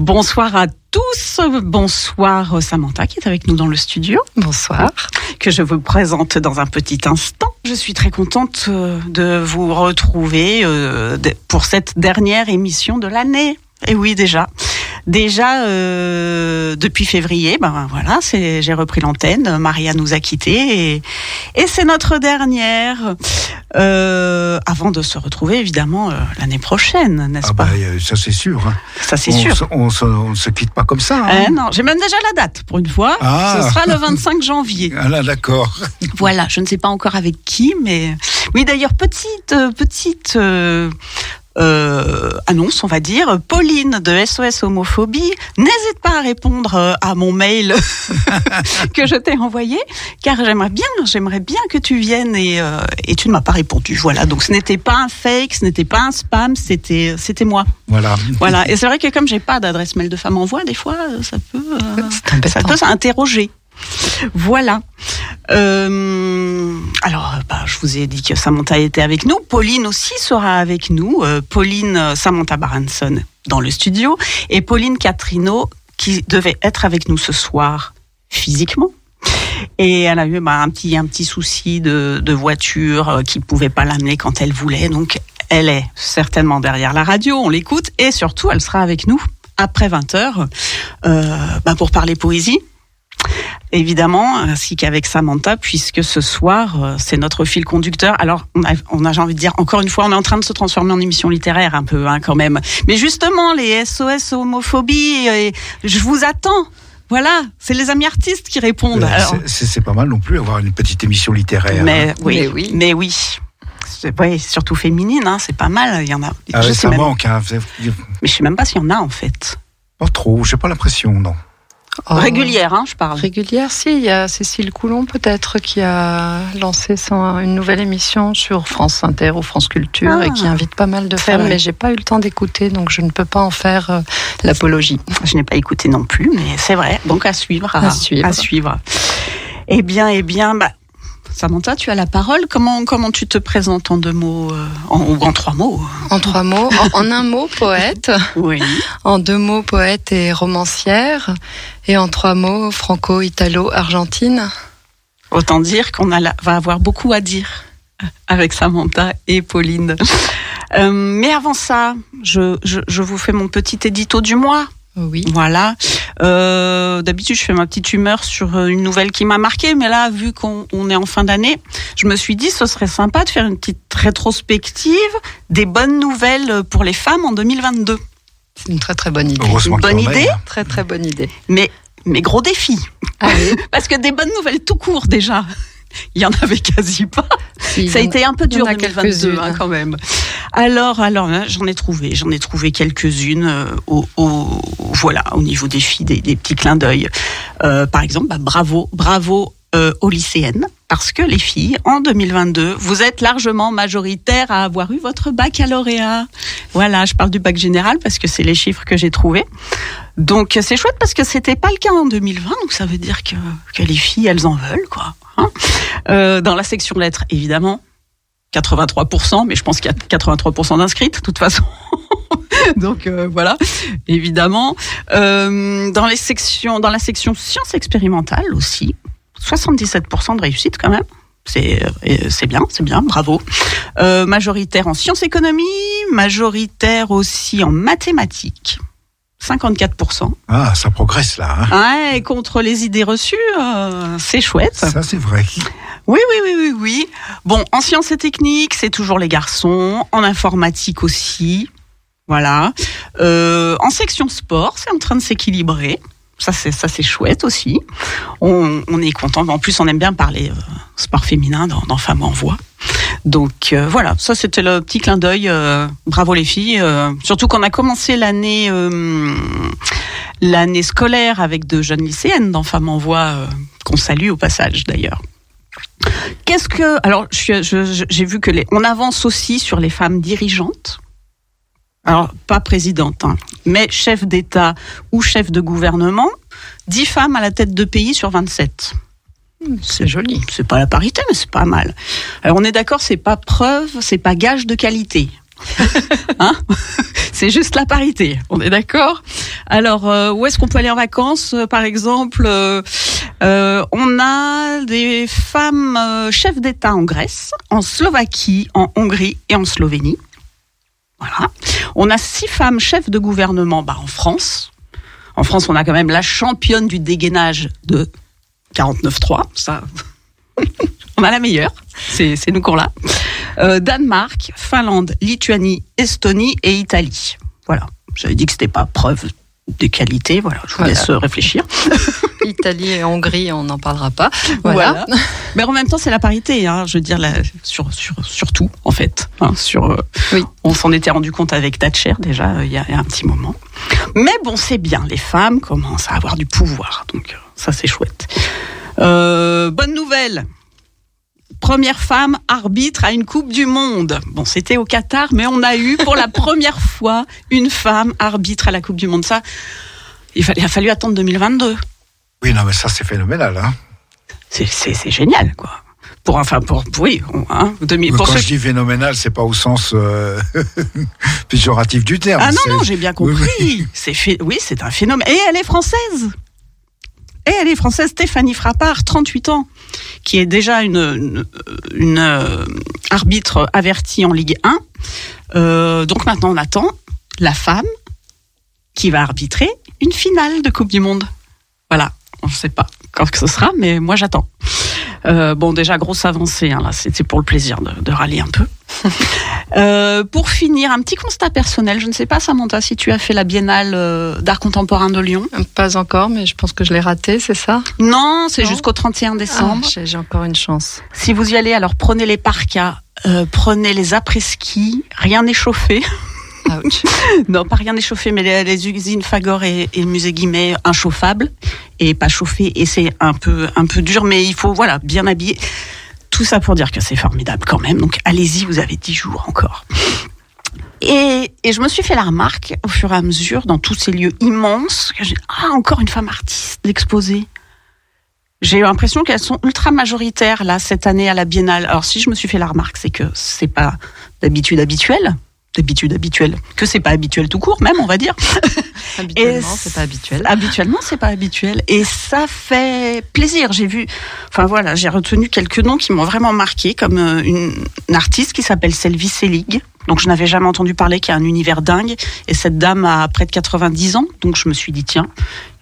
Bonsoir à tous. Bonsoir Samantha qui est avec nous dans le studio. Bonsoir. Que je vous présente dans un petit instant. Je suis très contente euh, de vous retrouver euh, pour cette dernière émission de l'année. Et oui, déjà. Déjà, euh, depuis février, ben voilà, c'est, j'ai repris l'antenne. Maria nous a quittés et, et c'est notre dernière. Euh, avant de se retrouver évidemment euh, l'année prochaine, n'est-ce ah pas? bah, Ça c'est sûr. Hein. Ça c'est on sûr. Se, on, se, on, se, quitte pas comme ça. Hein. Non, j'ai même déjà la date pour une fois. Ah. Ce sera le 25 janvier. Ah là, d'accord. Voilà, je ne sais pas encore avec qui, mais oui d'ailleurs petite petite euh, annonce, on va dire. Pauline de SOS Homophobie, n'hésite pas à répondre euh, à mon mail que je t'ai envoyé, car j'aimerais bien, j'aimerais bien que tu viennes et, euh, et tu ne m'as pas répondu. Voilà, donc ce n'était pas un fake, ce n'était pas un spam, c'était c'était moi. Voilà. Voilà, et c'est vrai que comme j'ai pas d'adresse mail de femme en voix, des fois ça peut euh, ça peut s'interroger. Voilà. Euh, alors, bah, je vous ai dit que Samantha était avec nous. Pauline aussi sera avec nous. Euh, Pauline Samantha Baranson dans le studio et Pauline Catrino qui devait être avec nous ce soir physiquement. Et elle a eu bah, un petit un petit souci de, voiture euh, qui pouvait pas l'amener quand elle voulait. Donc, elle est certainement derrière la radio. On l'écoute et surtout, elle sera avec nous après 20 heures euh, bah, pour parler poésie évidemment, ainsi qu'avec Samantha, puisque ce soir, euh, c'est notre fil conducteur. Alors, on a, on a j'ai envie de dire, encore une fois, on est en train de se transformer en émission littéraire un peu, hein, quand même. Mais justement, les SOS homophobie, et je vous attends. Voilà, c'est les amis artistes qui répondent. Alors, c'est pas mal non plus avoir une petite émission littéraire. Mais hein. oui, Mais oui. mais oui. Surtout féminine, hein, c'est pas mal. Il y en a. Ah, je ça sais même, manque. Hein. mais je sais même pas s'il y en a en fait. Pas trop, j'ai pas l'impression, non. Oh. Régulière, hein, je parle. Régulière, si. Il y a Cécile Coulon, peut-être, qui a lancé son, une nouvelle émission sur France Inter ou France Culture Ah. et qui invite pas mal de femmes, mais j'ai pas eu le temps d'écouter, donc je ne peux pas en faire euh, l'apologie. Je n'ai pas écouté non plus, mais c'est vrai. Donc à suivre. À suivre. à suivre. Eh bien, eh bien, bah, Samantha, tu as la parole. Comment, comment tu te présentes en deux mots, euh, en, ou en trois mots En trois mots, en, en un mot, poète. Oui. En deux mots, poète et romancière. Et en trois mots, franco-italo-argentine. Autant dire qu'on va avoir beaucoup à dire avec Samantha et Pauline. Euh, mais avant ça, je, je, je vous fais mon petit édito du mois. Oui. Voilà. Euh, D'habitude, je fais ma petite humeur sur euh, une nouvelle qui m'a marqué, mais là, vu qu'on on est en fin d'année, je me suis dit ce serait sympa de faire une petite rétrospective des bonnes nouvelles pour les femmes en 2022. C'est une très très bonne idée. Une bonne idée. Très très bonne idée. Mais mais gros défi, Allez, parce que des bonnes nouvelles tout court déjà. Il y en avait quasi pas. si, Ça a été un peu y en dur a 2022 quelques-unes. hein, quand même. Alors, alors hein, j'en ai trouvé, j'en ai trouvé quelques-unes euh, au, au- voilà au niveau des filles, des, des petits clins d'œil. Euh, par exemple, bah, bravo, bravo euh, aux lycéennes, parce que les filles en 2022, vous êtes largement majoritaires à avoir eu votre baccalauréat. Voilà, je parle du bac général parce que c'est les chiffres que j'ai trouvés. Donc c'est chouette parce que c'était pas le cas en 2020, donc ça veut dire que, que les filles elles en veulent quoi. hein. Euh, dans la section lettres, évidemment, 83%, mais je pense qu'il y a 83% d'inscrites, de toute façon. Donc euh, voilà, évidemment. Euh, dans les sections, dans la section sciences expérimentales aussi, 77% de réussite quand même. C'est euh, bien, c'est bien, bravo. Euh, majoritaire en sciences économie, majoritaire aussi en mathématiques. 54%. Ah, ça progresse là. Hein. Ouais, contre les idées reçues, euh, c'est chouette. Ça, c'est vrai. Oui, oui, oui, oui, oui. Bon, en sciences et techniques, c'est toujours les garçons. En informatique aussi. Voilà. Euh, en section sport, c'est en train de s'équilibrer. Ça, c'est chouette aussi. On, est content. En plus, on aime bien parler euh, sport féminin dans, dans Femmes en voix. Donc euh, voilà, ça c'était le petit clin d'œil. euh, bravo les filles. surtout qu'on a commencé l'année l'année scolaire avec de jeunes lycéennes dans Femmes en voix qu'on salue au passage d'ailleurs. Qu'est-ce que alors j'ai vu que on avance aussi sur les femmes dirigeantes. Alors pas présidente, hein, mais chef d'État ou chef de gouvernement. 10 femmes à la tête de pays sur 27. C'est joli. C'est pas la parité, mais c'est pas mal. Alors on est d'accord, c'est pas preuve, c'est pas gage de qualité. hein c'est juste la parité. On est d'accord? Alors, euh, où est-ce qu'on peut aller en vacances? Euh, Par exemple, euh, euh, on a des femmes chefs d'État en Grèce, en Slovaquie, en Hongrie et en Slovénie. On a six femmes chefs de gouvernement bah, en France. En France, on a quand même la championne du dégainage de 49.3. Ça, on a la meilleure. C'est c'est nous qu'on l'a. Euh, Danemark, Finlande, Lituanie, Estonie et Italie. Voilà. J'avais dit que c'était pas preuve de qualité. Voilà. Je vous Voilà. laisse euh, réfléchir. Italie et Hongrie, on n'en parlera pas. Voilà. Voilà. Mais en même temps, c'est la parité. Hein, je veux dire, la, sur, sur, sur tout, en fait. Hein, sur, euh, Oui. On s'en était rendu compte avec Thatcher, déjà, euh, il y, a, un petit moment. Mais bon, c'est bien. Les femmes commencent à avoir du pouvoir. Donc, ça, c'est chouette. Euh, bonne nouvelle. Première femme arbitre à une Coupe du Monde. Bon, c'était au Qatar, mais on a eu pour la première fois une femme arbitre à la Coupe du Monde. Ça, il, a fallu attendre 2022. Oui, non, mais ça, c'est phénoménal. Hein. C'est- C'est c'est génial, quoi. Pour, enfin, pour, oui, hein, 2000, pour Quand ceux je dis phénoménal, c'est pas au sens euh, péjoratif du terme. Ah non, c'est- non, j'ai bien Oui, compris. C'est oui, c'est un phénomène. Et elle est française. Et elle est française, Stéphanie Frappard, 38 ans, qui est déjà une, euh, arbitre avertie en Ligue 1. Euh, donc maintenant, on attend la femme qui va arbitrer une finale de Coupe du Monde. Voilà, on ne sait pas quand ce sera, mais moi j'attends. Euh, bon, déjà, grosse avancée, hein, là, c'était pour le plaisir de, de râler un peu. Euh, pour finir, un petit constat personnel. Je ne sais pas, Samantha, si tu as fait la biennale euh, d'art contemporain de Lyon. Pas encore, mais je pense que je l'ai raté, c'est ça? Non, c'est jusqu'au 31 décembre. Ah, J'ai j'ai encore une chance. Si vous y allez, alors prenez les parkas, prenez les après-ski, rien n'est chauffé. Non, pas rien n'est chauffé, mais les, les usines Fagor et, et le musée Guimet inchauffables et pas chauffé. Et c'est un peu, un peu dur, mais il faut, voilà, bien habiller. Tout ça pour dire que c'est formidable quand même. Donc allez-y, vous avez 10 jours encore. Et, et je me suis fait la remarque au fur et à mesure dans tous ces lieux immenses que j'ai ah encore une femme artiste d'exposer. J'ai eu l'impression qu'elles sont ultra majoritaires là cette année à la Biennale. Alors si je me suis fait la remarque, c'est que c'est pas d'habitude habituelle, d'habitude habituelle, que c'est pas habituel tout court même, on va dire. Habituellement, c'est pas habituel. Habituellement, c'est pas habituel et ça fait plaisir. J'ai vu, enfin voilà, j'ai retenu quelques noms qui m'ont vraiment marqué, comme euh, une, une artiste qui s'appelle Selvi Selig. Donc je n'avais jamais entendu parler, qui a un univers dingue. Et cette dame a près de 90 ans, donc je me suis dit tiens,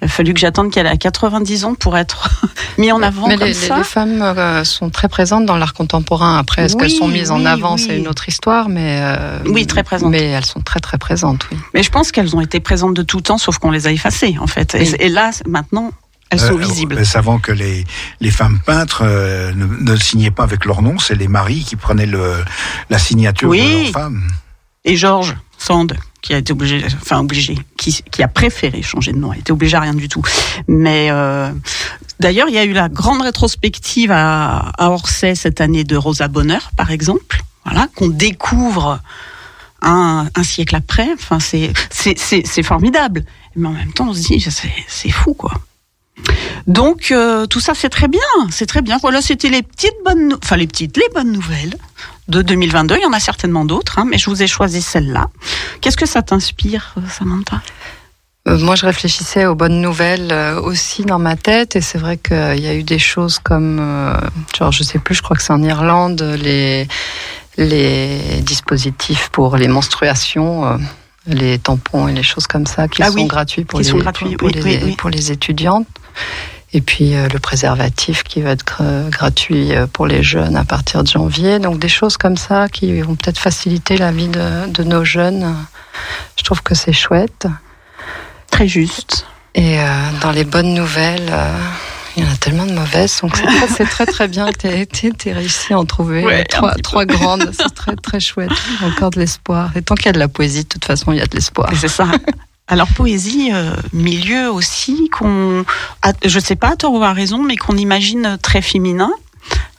il a fallu que j'attende qu'elle ait 90 ans pour être mis en avant Mais comme les, ça. les femmes euh, sont très présentes dans l'art contemporain. Après, est-ce qu'elles sont mises en avant? oui. C'est une autre histoire, mais euh, Oui, très présentes. Mais elles sont très très présentes, oui. Mais je pense qu'elles ont été présentes de tout temps, sauf qu'on les a effacées en fait. Et, là, maintenant, elles sont Euh, visibles. euh, savant que les, les femmes peintres euh, ne, ne signaient pas avec leur nom, c'est les maris qui prenaient le, la signature Oui. de leur femme. Et Georges Sand, qui a été obligé, enfin obligé, qui, qui a préféré changer de nom, a été obligé à rien du tout. Mais euh, d'ailleurs, il y a eu la grande rétrospective à, à Orsay cette année de Rosa Bonheur, par exemple, voilà, qu'on découvre un, un siècle après. Enfin, c'est formidable. Mais en même temps, on se dit, c'est fou, quoi. Donc euh, tout ça c'est très bien, c'est très bien. Voilà, c'était les petites bonnes, enfin les petites, les bonnes nouvelles de 2022. Il y en a certainement d'autres, hein, mais je vous ai choisi celle-là. Qu'est-ce que ça t'inspire, euh, Samantha? Euh, Moi, je réfléchissais aux bonnes nouvelles euh, aussi dans ma tête, et c'est vrai qu'il y a eu des choses comme, genre, je sais plus, je crois que c'est en Irlande, les les dispositifs pour les menstruations. les tampons et les choses comme ça qui Ah sont oui, gratuits pour qui les sont gratuits, pour, oui, les, oui, oui. pour les étudiantes et puis euh, le préservatif qui va être gra- gratuit euh, pour les jeunes à partir de janvier donc des choses comme ça qui vont peut-être faciliter la vie de, de nos jeunes je trouve que c'est chouette Très juste. et euh, dans les bonnes nouvelles, euh, il y en a tellement de mauvaises, donc c'est très, c'est très très bien que tu aies réussi à en trouver Ouais, euh, trois, grandes. C'est très très chouette. Encore de l'espoir. Et tant qu'il y a de la poésie, de toute façon, il y a de l'espoir. C'est ça. Alors poésie, euh, milieu aussi qu'on, je sais pas à tort ou à raison, mais qu'on imagine très féminin.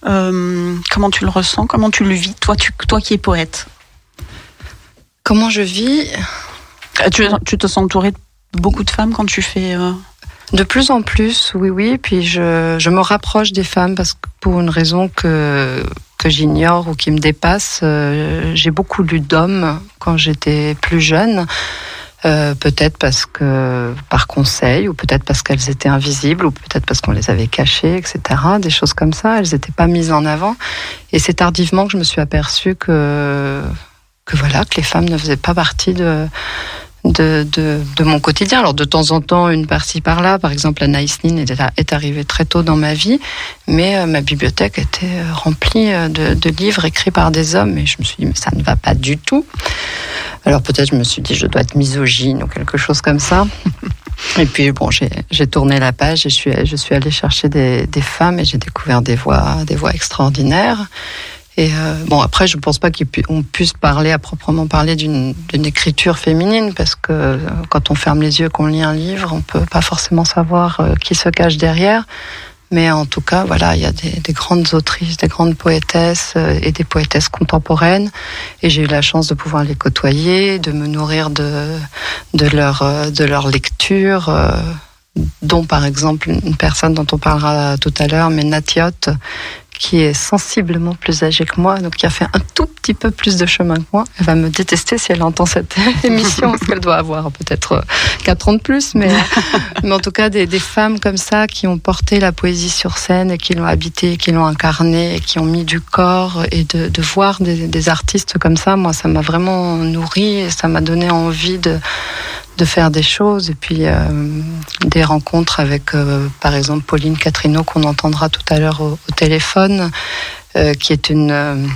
Euh, comment tu le ressens? Comment tu le vis? Toi, tu, toi qui es poète, Comment je vis? Euh, tu, tu te sens entourée de beaucoup de femmes quand tu fais. euh, De plus en plus, oui, oui. Puis je, je me rapproche des femmes parce que pour une raison que que j'ignore ou qui me dépasse, j'ai beaucoup lu d'hommes quand j'étais plus jeune. Euh, peut-être parce que par conseil, ou peut-être parce qu'elles étaient invisibles, ou peut-être parce qu'on les avait cachées, etc. Des choses comme ça, elles n'étaient pas mises en avant. Et c'est tardivement que je me suis aperçue que que voilà que les femmes ne faisaient pas partie de de, de, mon quotidien. Alors de temps en temps, une partie par là, par exemple, Anaïs Nin est, est arrivée très tôt dans ma vie, mais euh, ma bibliothèque était euh, remplie euh, de, de, livres écrits par des hommes, et je me suis dit, mais ça ne va pas du tout. Alors peut-être je me suis dit, je dois être misogyne ou quelque chose comme ça. Et puis bon, j'ai tourné la page et je suis, je suis allée chercher des, des femmes et j'ai découvert des voix, des voix extraordinaires. Et euh, bon, après, je ne pense pas qu'on puisse parler à proprement parler d'une écriture féminine, parce que euh, quand on ferme les yeux, qu'on lit un livre, on peut pas forcément savoir euh, qui se cache derrière. Mais en tout cas, voilà, il y a des, des grandes autrices, des grandes poétesses et des poétesses contemporaines. Et j'ai eu la chance de pouvoir les côtoyer, de me nourrir de, de leur lecture dont par exemple une personne dont on parlera tout à l'heure, mais Natiot, qui est sensiblement plus âgée que moi, donc qui a fait un tout petit peu plus de chemin que moi. Elle va me détester si elle entend cette émission, parce qu'elle doit avoir peut-être 4 ans de plus, mais, mais en tout cas des, des, femmes comme ça qui ont porté la poésie sur scène et qui l'ont habité, qui l'ont incarné, et qui ont mis du corps et de, de voir des, des, artistes comme ça, moi ça m'a vraiment nourri et ça m'a donné envie de de faire des choses et puis euh, des rencontres avec euh, par exemple Pauline Catrino qu'on entendra tout à l'heure au, téléphone euh, qui est une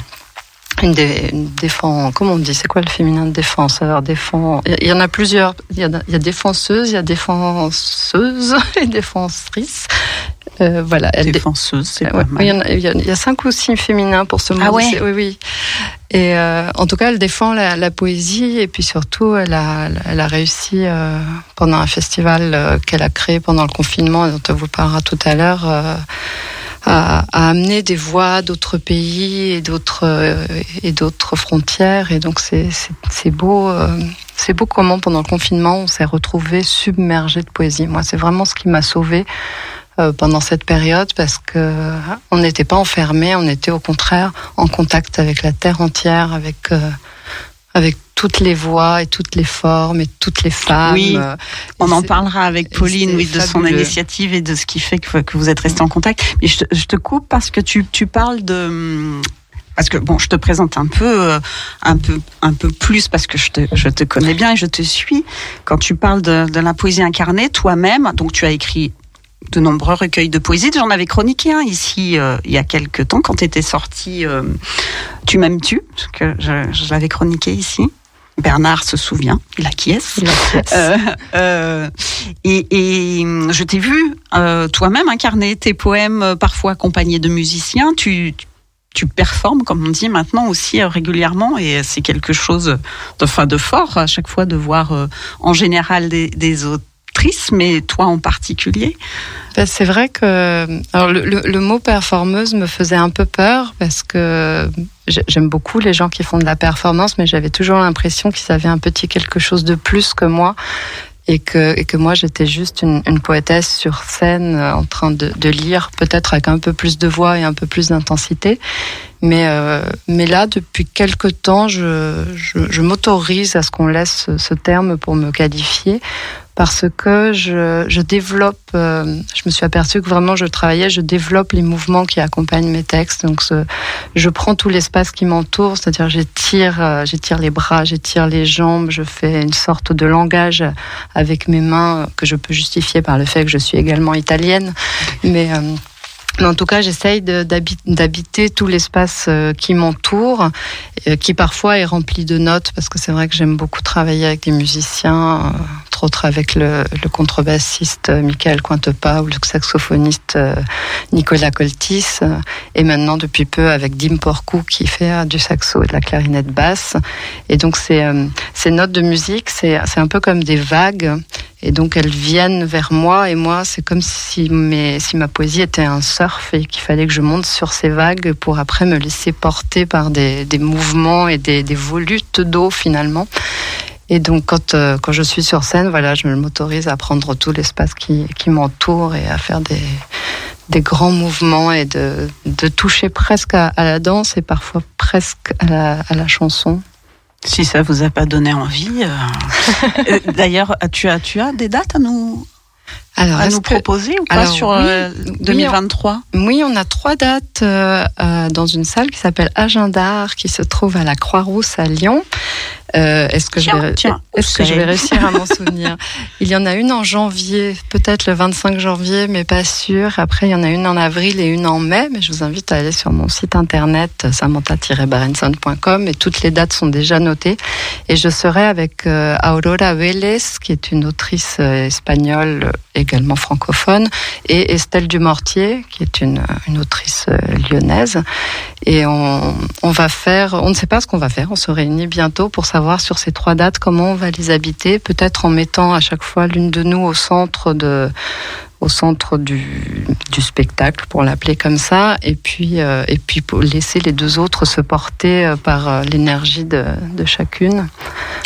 une, défense, comment on dit, c'est quoi le féminin de défense? Alors défend, il y, en a plusieurs. Il y a, il y a défenseuse, il y a défenseuse et défensetrice. Euh, voilà, elle défenseuse, c'est pas mal. Il y, a, il y, a, cinq ou six féminins pour ce mot. Ah ouais. Oui, oui. Et euh, en tout cas, elle défend la, la, poésie et puis surtout, elle a, elle a réussi euh, pendant un festival qu'elle a créé pendant le confinement, dont on vous parlera tout à l'heure. À, à, amener des voix d'autres pays et d'autres euh, et d'autres frontières et donc c'est c'est beau c'est beau comment pendant le confinement on s'est retrouvé submergé de poésie moi c'est vraiment ce qui m'a sauvé pendant cette période parce que on n'était pas enfermé, on était au contraire en contact avec la terre entière, avec euh, avec toutes les voix et toutes les formes et toutes les femmes. Oui, on en parlera avec Pauline, oui, de son initiative et de ce qui fait que, que vous êtes resté en contact. Mais je te, je te, coupe parce que tu, tu parles de parce que bon, je te présente un peu, euh, un peu, un peu plus parce que je te, je te connais bien et je te suis. Quand tu parles de, de la poésie incarnée, toi-même, donc tu as écrit de nombreux recueils de poésie. J'en avais chroniqué un ici euh, il y a quelques temps quand était sorti euh, Tu m'aimes-tu que je, l'avais chroniqué ici. Bernard se souvient, il acquiesce. Euh, euh, et, et, je t'ai vu toi-même incarner tes poèmes, parfois accompagnés de musiciens. Tu, tu performes, comme on dit maintenant aussi régulièrement, et c'est quelque chose de, fin, de fort à chaque fois de voir en général des, des autres mais toi en particulier ben, C'est vrai que le, mot performeuse me faisait un peu peur parce que j'aime beaucoup les gens qui font de la performance, mais j'avais toujours l'impression qu'ils avaient un petit quelque chose de plus que moi. Et que, que moi j'étais juste une, poétesse sur scène euh, en train de, lire, peut-être avec un peu plus de voix et un peu plus d'intensité. Mais, euh, mais là, depuis quelque temps, je m'autorise à ce qu'on laisse ce terme pour me qualifier parce que je, je développe, euh, je me suis aperçue que vraiment je travaillais, je développe les mouvements qui accompagnent mes textes. Donc je prends tout l'espace qui m'entoure, c'est-à-dire j'étire, euh, j'étire les bras, j'étire les jambes, je fais une sorte de langage avec mes mains que je peux justifier par le fait que je suis également italienne. Mais euh, en tout cas, j'essaye d'habiter tout l'espace euh, qui m'entoure, euh, qui parfois est rempli de notes, parce que c'est vrai que j'aime beaucoup travailler avec des musiciens, euh, entre autres avec le, contrebassiste Michael Cointepa ou le saxophoniste Nicolas Coltis, et maintenant depuis peu avec Dim Porcou qui fait du saxo et de la clarinette basse. Et donc ces, ces notes de musique, c'est un peu comme des vagues et donc elles viennent vers moi et moi c'est comme si, mes, si ma poésie était un surf et qu'il fallait que je monte sur ces vagues pour après me laisser porter par des, des mouvements et des, des volutes d'eau finalement. Et donc, quand, euh, quand je suis sur scène, voilà, je m'autorise à prendre tout l'espace qui, qui m'entoure et à faire des, des grands mouvements et de, de toucher presque à, la danse et parfois presque à la, à la chanson. Si ça vous a pas donné envie. Euh, D'ailleurs, tu as, tu as des dates à nous, alors, à nous proposer ou pas sur 2023 oui, on a trois dates euh, dans une salle qui s'appelle Agenda qui se trouve à la Croix-Rousse à Lyon. Euh, est-ce que, je vais, est-ce que je vais réussir à m'en souvenir? Il y en a une en janvier, peut-être le 25 janvier, mais pas sûr. Après, il y en a une en avril et une en mai. Mais je vous invite à aller sur mon site internet samantha-barenson.com et toutes les dates sont déjà notées. Et je serai avec euh, Aurora Vélez, qui est une autrice euh, espagnole également francophone, et Estelle Dumortier, qui est une, autrice lyonnaise. Et on va faire, on ne sait pas ce qu'on va faire. On se réunit bientôt pour savoir sur ces trois dates comment on va les habiter, peut-être en mettant à chaque fois l'une de nous au centre de au centre du, du spectacle, pour l'appeler comme ça, et puis, euh, et puis pour laisser les deux autres se porter euh, par euh, l'énergie de, de, chacune.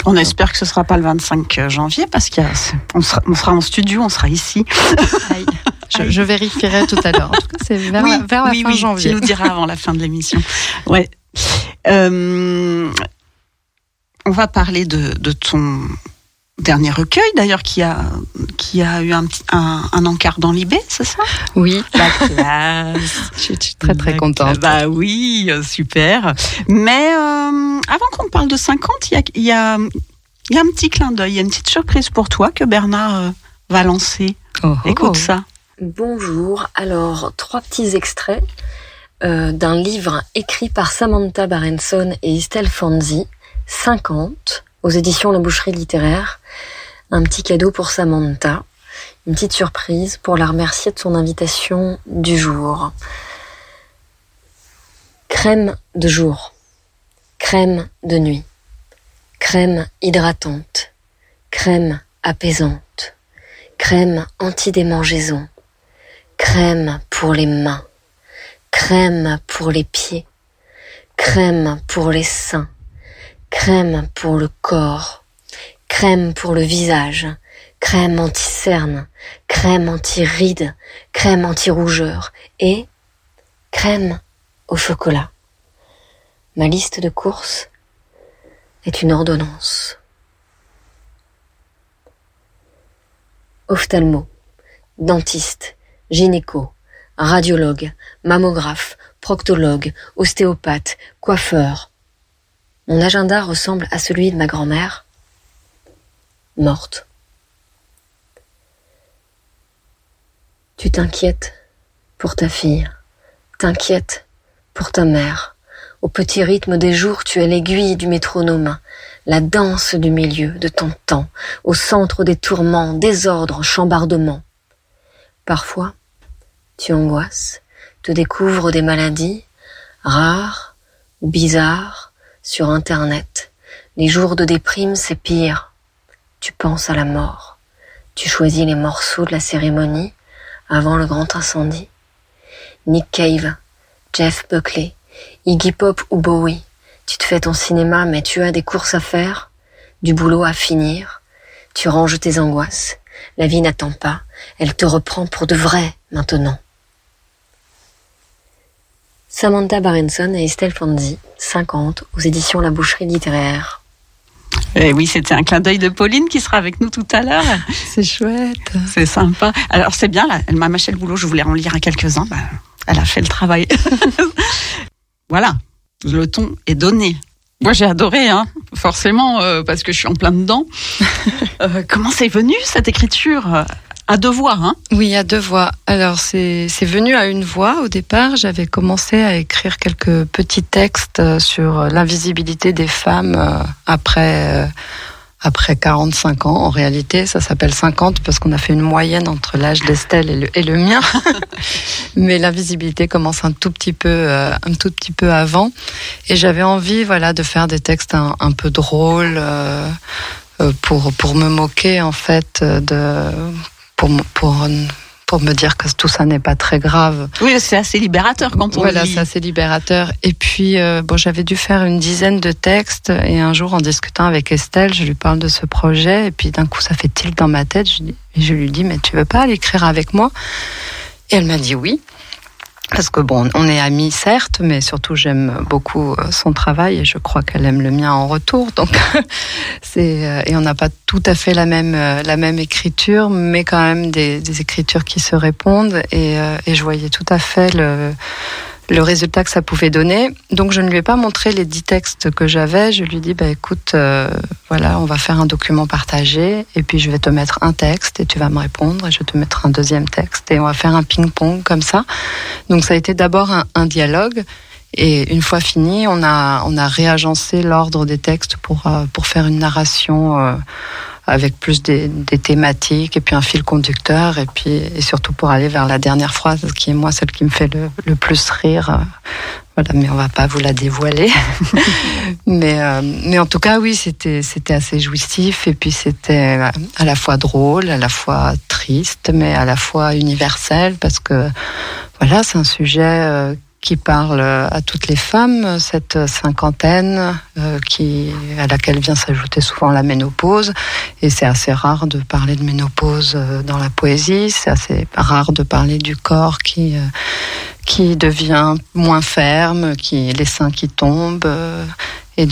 On espère que ce sera pas le 25 janvier, parce qu'on sera, on sera en studio, on sera ici. Je, je, vérifierai tout à l'heure. En tout cas, c'est vers, vers, la fin janvier. Tu nous diras avant la fin de l'émission. Ouais. Euh, on va parler de, ton dernier recueil, d'ailleurs, qui a, qui a eu un, un, encart dans l'IB, c'est ça? Oui. La classe. Je suis très, très contente. Bah oui, euh, super. Mais euh, avant qu'on parle de 50, il y a, un petit clin d'œil, il y a une petite surprise pour toi que Bernard euh, va lancer. Oh, oh. Écoute ça. Bonjour. Alors, trois petits extraits d'un livre écrit par Samantha Barenson et Estelle Fanzi 50 aux éditions La Boucherie littéraire. Un petit cadeau pour Samantha, une petite surprise pour la remercier de son invitation du jour. Crème de jour, crème de nuit, crème hydratante, crème apaisante, crème anti-démangeaison, crème pour les mains, crème pour les pieds, crème pour les seins, crème pour le corps, crème pour le visage, crème anti-cerne, crème anti-rides, crème anti-rougeur. Et crème au chocolat. Ma liste de courses est une ordonnance. Ophtalmo, dentiste, gynéco, radiologue, mammographe, proctologue, ostéopathe, coiffeur, mon agenda ressemble à celui de ma grand-mère, morte. Tu t'inquiètes pour ta fille, t'inquiètes pour ta mère. Au petit rythme des jours, tu es l'aiguille du métronome, la danse du milieu de ton temps, au centre des tourments, désordre, chambardement. Parfois, tu angoisses, te découvres des maladies, rares ou bizarres, sur Internet. Les jours de déprime, c'est pire. Tu penses à la mort. Tu choisis les morceaux de la cérémonie avant le grand incendie. Nick Cave, Jeff Buckley, Iggy Pop ou Bowie. Tu te fais ton cinéma, mais tu as des courses à faire, du boulot à finir. Tu ranges tes angoisses. La vie n'attend pas. Elle te reprend pour de vrai maintenant. Samantha Barenson et Estelle Fanzi, 50, aux éditions La Boucherie littéraire. Eh oui, c'était un clin d'œil de Pauline qui sera avec nous tout à l'heure. C'est chouette. C'est sympa. Alors c'est bien, là, elle m'a mâché le boulot, je voulais en lire à quelques-uns. Bah, elle a fait le travail. voilà, le ton est donné. Moi j'ai adoré, hein, forcément, euh, parce que je suis en plein dedans. Euh, comment c'est venu cette écriture? À deux voix, hein Oui, à deux voix. Alors, c'est venu à une voix au départ. J'avais commencé à écrire quelques petits textes euh, sur l'invisibilité des femmes euh, après, euh, après 45 ans. En réalité, ça s'appelle 50 parce qu'on a fait une moyenne entre l'âge d'Estelle et le, et le mien. Mais l'invisibilité commence un tout petit peu, un tout petit peu avant. Et j'avais envie, voilà, de faire des textes un, un peu drôles. pour, pour me moquer en fait de pour, pour, pour me dire que tout ça n'est pas très grave. Oui, c'est assez libérateur quand on voilà, c'est assez libérateur. Et puis, euh, bon, j'avais dû faire une dizaine de textes. Et un jour, en discutant avec Estelle, je lui parle de ce projet. Et puis, d'un coup, ça fait tilt dans ma tête. Je, je lui dis, mais tu veux pas l'écrire avec moi? Et elle m'a dit oui. Parce que bon, on est amis certes, mais surtout j'aime beaucoup euh, son travail et je crois qu'elle aime le mien en retour. Donc c'est euh, et on n'a pas tout à fait la même euh, la même écriture, mais quand même des, des écritures qui se répondent et, et je voyais tout à fait le le résultat que ça pouvait donner. Donc je ne lui ai pas montré les dix textes que j'avais. Je lui ai dit, bah, écoute, euh, voilà, on va faire un document partagé et puis je vais te mettre un texte et tu vas me répondre et je vais te mettre un deuxième texte et on va faire un ping-pong comme ça. Donc ça a été d'abord un, dialogue. Et une fois fini, on a, on a réagencé l'ordre des textes pour, euh, pour faire une narration euh, avec plus des, thématiques et puis un fil conducteur et puis et surtout pour aller vers la dernière phrase qui est moi celle qui me fait le, le plus rire. Voilà mais on va pas vous la dévoiler. Mais euh, mais en tout cas oui c'était c'était assez jouissif et puis c'était à la fois drôle à la fois triste mais à la fois universel parce que voilà c'est un sujet euh, qui parle à toutes les femmes, cette cinquantaine euh, à laquelle vient s'ajouter souvent la ménopause. Et c'est assez rare de parler de ménopause euh, dans la poésie, c'est assez rare de parler du corps qui, euh, qui devient moins ferme, qui, les seins qui tombent. Et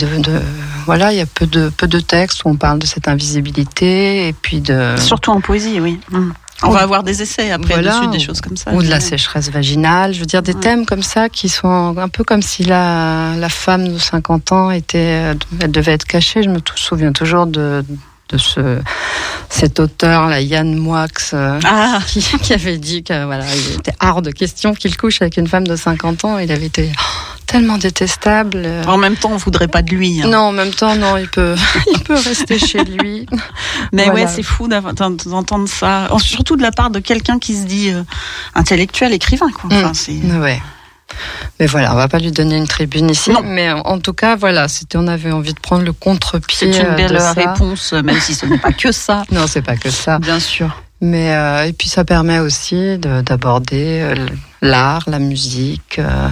voilà, il y a peu de, peu de textes où on parle de cette invisibilité et puis de... Surtout en poésie, oui. Mmh. On va avoir des essais après voilà, dessus, des choses comme ça. Ou de la sécheresse vaginale, je veux dire des ouais. thèmes comme ça qui sont un peu comme si la, la femme de 50 ans était, elle devait être cachée. Je me souviens toujours de, de ce, cet auteur, là, Yann Moix, euh, ah. qui, qui, avait dit que voilà, il était hors de question qu'il couche avec une femme de 50 ans. Il avait été tellement détestable. En même temps, on voudrait pas de lui. Hein. Non, en même temps, non, il peut, il peut rester chez lui. Mais voilà. ouais, c'est fou d'entendre ça, surtout de la part de quelqu'un qui se dit euh, intellectuel, écrivain. Quoi. Enfin, mmh. Ouais. Mais voilà, on va pas lui donner une tribune ici. Non. Mais en tout cas, voilà, c'était, on avait envie de prendre le contre-pied. C'est une belle euh, réponse, même si ce n'est pas que ça. Non, c'est pas que ça. Bien sûr. Mais euh, et puis ça permet aussi de, d'aborder euh, l'art, la musique, euh,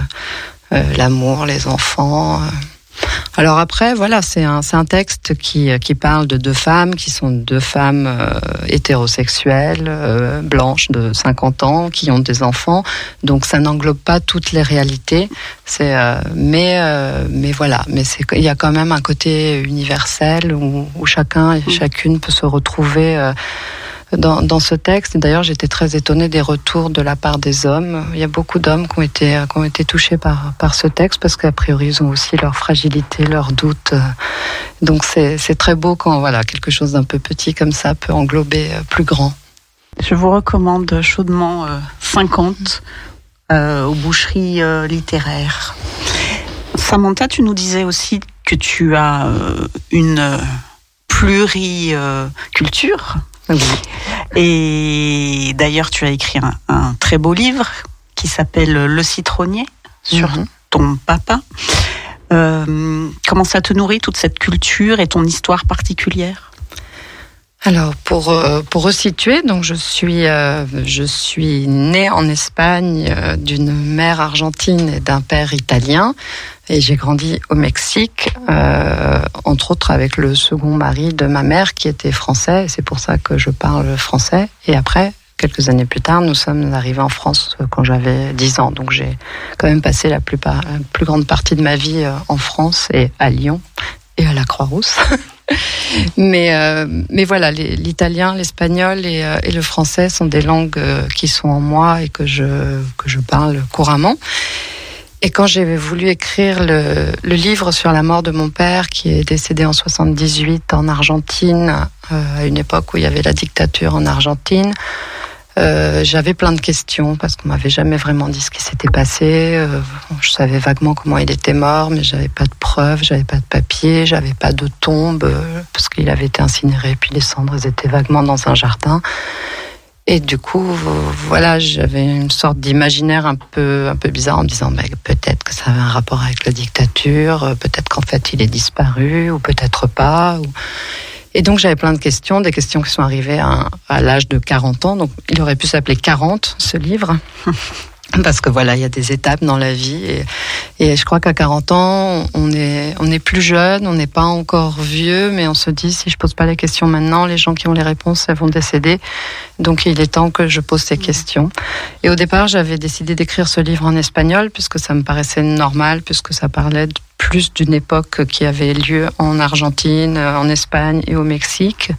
l'amour, les enfants. Alors après, voilà, c'est un, un texte qui, qui parle de deux femmes qui sont deux femmes euh, hétérosexuelles, euh, blanches de 50 ans, qui ont des enfants. Donc ça n'englobe pas toutes les réalités. Euh, mais, mais voilà, mais il y a quand même un côté universel où, où chacun et chacune peut se retrouver dans, ce texte. D'ailleurs, j'étais très étonnée des retours de la part des hommes. Il y a beaucoup d'hommes qui ont été, qui ont été touchés par, par ce texte parce qu'a priori, ils ont aussi leur fragilité, leurs doutes. Donc, c'est très beau quand voilà, quelque chose d'un peu petit comme ça peut englober plus grand. Je vous recommande chaudement euh, 50 euh, aux boucheries euh, littéraires. Samantha, tu nous disais aussi que tu as euh, une pluriculture. Oui. Et d'ailleurs, tu as écrit un, un, très beau livre qui s'appelle Le citronnier sur mmh. ton papa. Euh, comment ça te nourrit toute cette culture et ton histoire particulière? Alors pour euh, pour resituer, donc je suis euh, je suis née en Espagne euh, d'une mère argentine et d'un père italien et j'ai grandi au Mexique, entre autres avec le second mari de ma mère qui était français. C'est pour ça que je parle français. Et après, quelques années plus tard, nous sommes arrivés en France quand j'avais 10 ans. Donc j'ai quand même passé la, plupart, la plus grande partie de ma vie en France et à Lyon et à la Croix-Rousse. mais, euh, mais voilà, l'italien, l'espagnol et, euh, et, le français sont des langues euh, qui sont en moi et que je, que je parle couramment. Et quand j'ai voulu écrire le, livre sur la mort de mon père, qui est décédé en 78 en Argentine, à une époque où il y avait la dictature en Argentine, euh, j'avais plein de questions parce qu'on m'avait jamais vraiment dit ce qui s'était passé. Euh, je savais vaguement comment il était mort, mais j'avais pas de preuves, j'avais pas de papier, j'avais pas de tombe euh, parce qu'il avait été incinéré. Puis les cendres étaient vaguement dans un jardin. Et du coup, voilà, j'avais une sorte d'imaginaire un peu, un peu bizarre en me disant, peut-être que ça avait un rapport avec la dictature, peut-être qu'en fait il est disparu, ou peut-être pas. Ou... Et donc j'avais plein de questions, des questions qui sont arrivées à, l'âge de 40 ans. Donc il aurait pu s'appeler 40, ce livre. parce que voilà, il y a des étapes dans la vie. Et, je crois qu'à 40 ans, on est, on est plus jeune, on n'est pas encore vieux, mais on se dit, si je pose pas les questions maintenant, les gens qui ont les réponses, elles vont décéder. Donc il est temps que je pose ces questions. Et au départ, j'avais décidé d'écrire ce livre en espagnol, puisque ça me paraissait normal, puisque ça parlait plus d'une époque qui avait lieu en Argentine, en Espagne et au Mexique.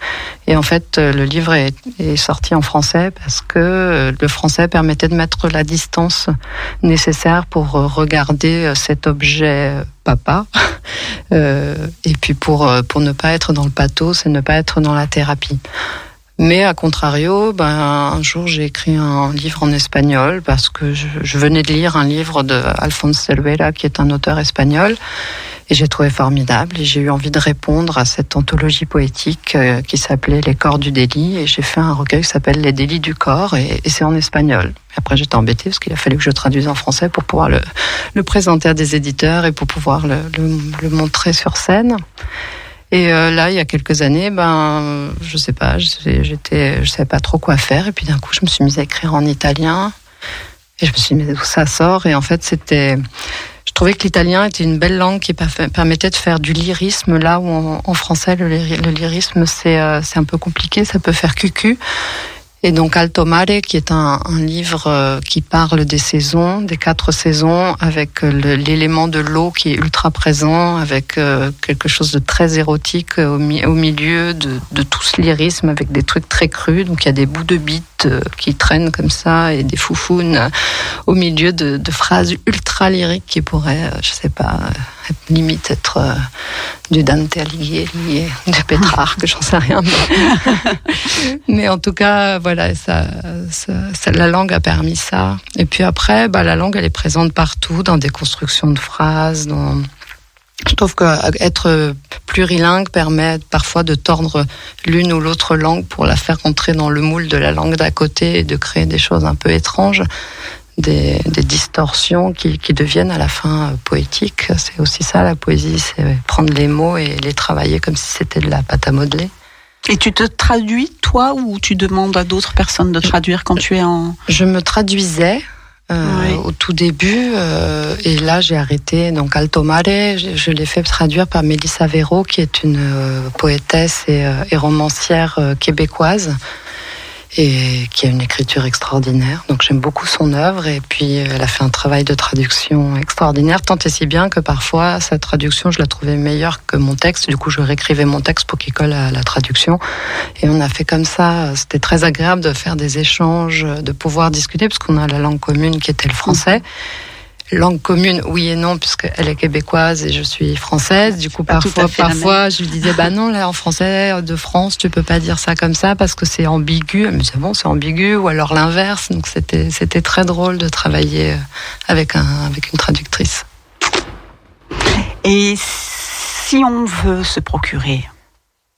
Et en fait, le livre est, sorti en français parce que le français permettait de mettre la distance nécessaire pour regarder cet objet papa. Euh, et puis pour, pour ne pas être dans le pathos et ne pas être dans la thérapie. Mais à contrario, ben, un jour j'ai écrit un livre en espagnol parce que je, je venais de lire un livre de Alphonse Cervera, qui est un auteur espagnol, et j'ai trouvé formidable. Et j'ai eu envie de répondre à cette anthologie poétique euh, qui s'appelait Les corps du délit. Et j'ai fait un recueil qui s'appelle Les délits du corps, et, et c'est en espagnol. Après j'étais embêtée parce qu'il a fallu que je traduise en français pour pouvoir le, le présenter à des éditeurs et pour pouvoir le, le, le montrer sur scène. Et euh, là, il y a quelques années, ben, je sais pas, j'étais, je savais pas trop quoi faire. Et puis d'un coup, je me suis mise à écrire en italien. Et je me suis dit, mais d'où ça sort? Et en fait, c'était, je trouvais que l'italien était une belle langue qui permettait de faire du lyrisme là où en, français le, lyrisme c'est euh, un peu compliqué, ça peut faire cucu. Et donc Alto Mare, qui est un, un, livre qui parle des saisons, des quatre saisons, avec l'élément de l'eau qui est ultra présent, avec euh, quelque chose de très érotique au, mi au milieu de, de, tout ce lyrisme, avec des trucs très crus. Donc il y a des bouts de bites qui traînent comme ça et des foufounes au milieu de, de phrases ultra lyriques qui pourraient, je sais pas, limite être euh, du Dante Alighieri, de Pétrarque, j'en sais rien. Mais, mais en tout cas, voilà, la langue a permis ça. Et puis après, bah, la langue, elle est présente partout, dans des constructions de phrases, dans... Je trouve qu'être plurilingue permet parfois de tordre l'une ou l'autre langue pour la faire rentrer dans le moule de la langue d'à côté et de créer des choses un peu étranges, des, distorsions qui, qui, deviennent à la fin poétiques. C'est aussi ça la poésie, c'est prendre les mots et les travailler comme si c'était de la pâte à modeler. Et tu te traduis, toi, ou tu demandes à d'autres personnes de traduire quand tu es en... Je me traduisais euh, oui. au tout début. Euh, et là, j'ai arrêté. Donc, Alto Mare, je, je l'ai fait traduire par Mélissa Véro, qui est une euh, poétesse et, et romancière québécoise et qui a une écriture extraordinaire. Donc j'aime beaucoup son œuvre et puis elle a fait un travail de traduction extraordinaire, tant et si bien que parfois sa traduction je la trouvais meilleure que mon texte. Du coup je réécrivais mon texte pour qu'il colle à la traduction et on a fait comme ça. C'était très agréable de faire des échanges, de pouvoir discuter parce qu'on a la langue commune qui était le français. Langue commune, oui et non, puisqu'elle est québécoise et je suis française. Du coup, parfois, parfois, je lui disais, bah non, là, en français de France, tu peux pas dire ça comme ça parce que c'est ambigu. Mais c'est bon, c'est ambigu, ou alors l'inverse. Donc, c'était, c'était très drôle de travailler avec un, avec une traductrice. Et si on veut se procurer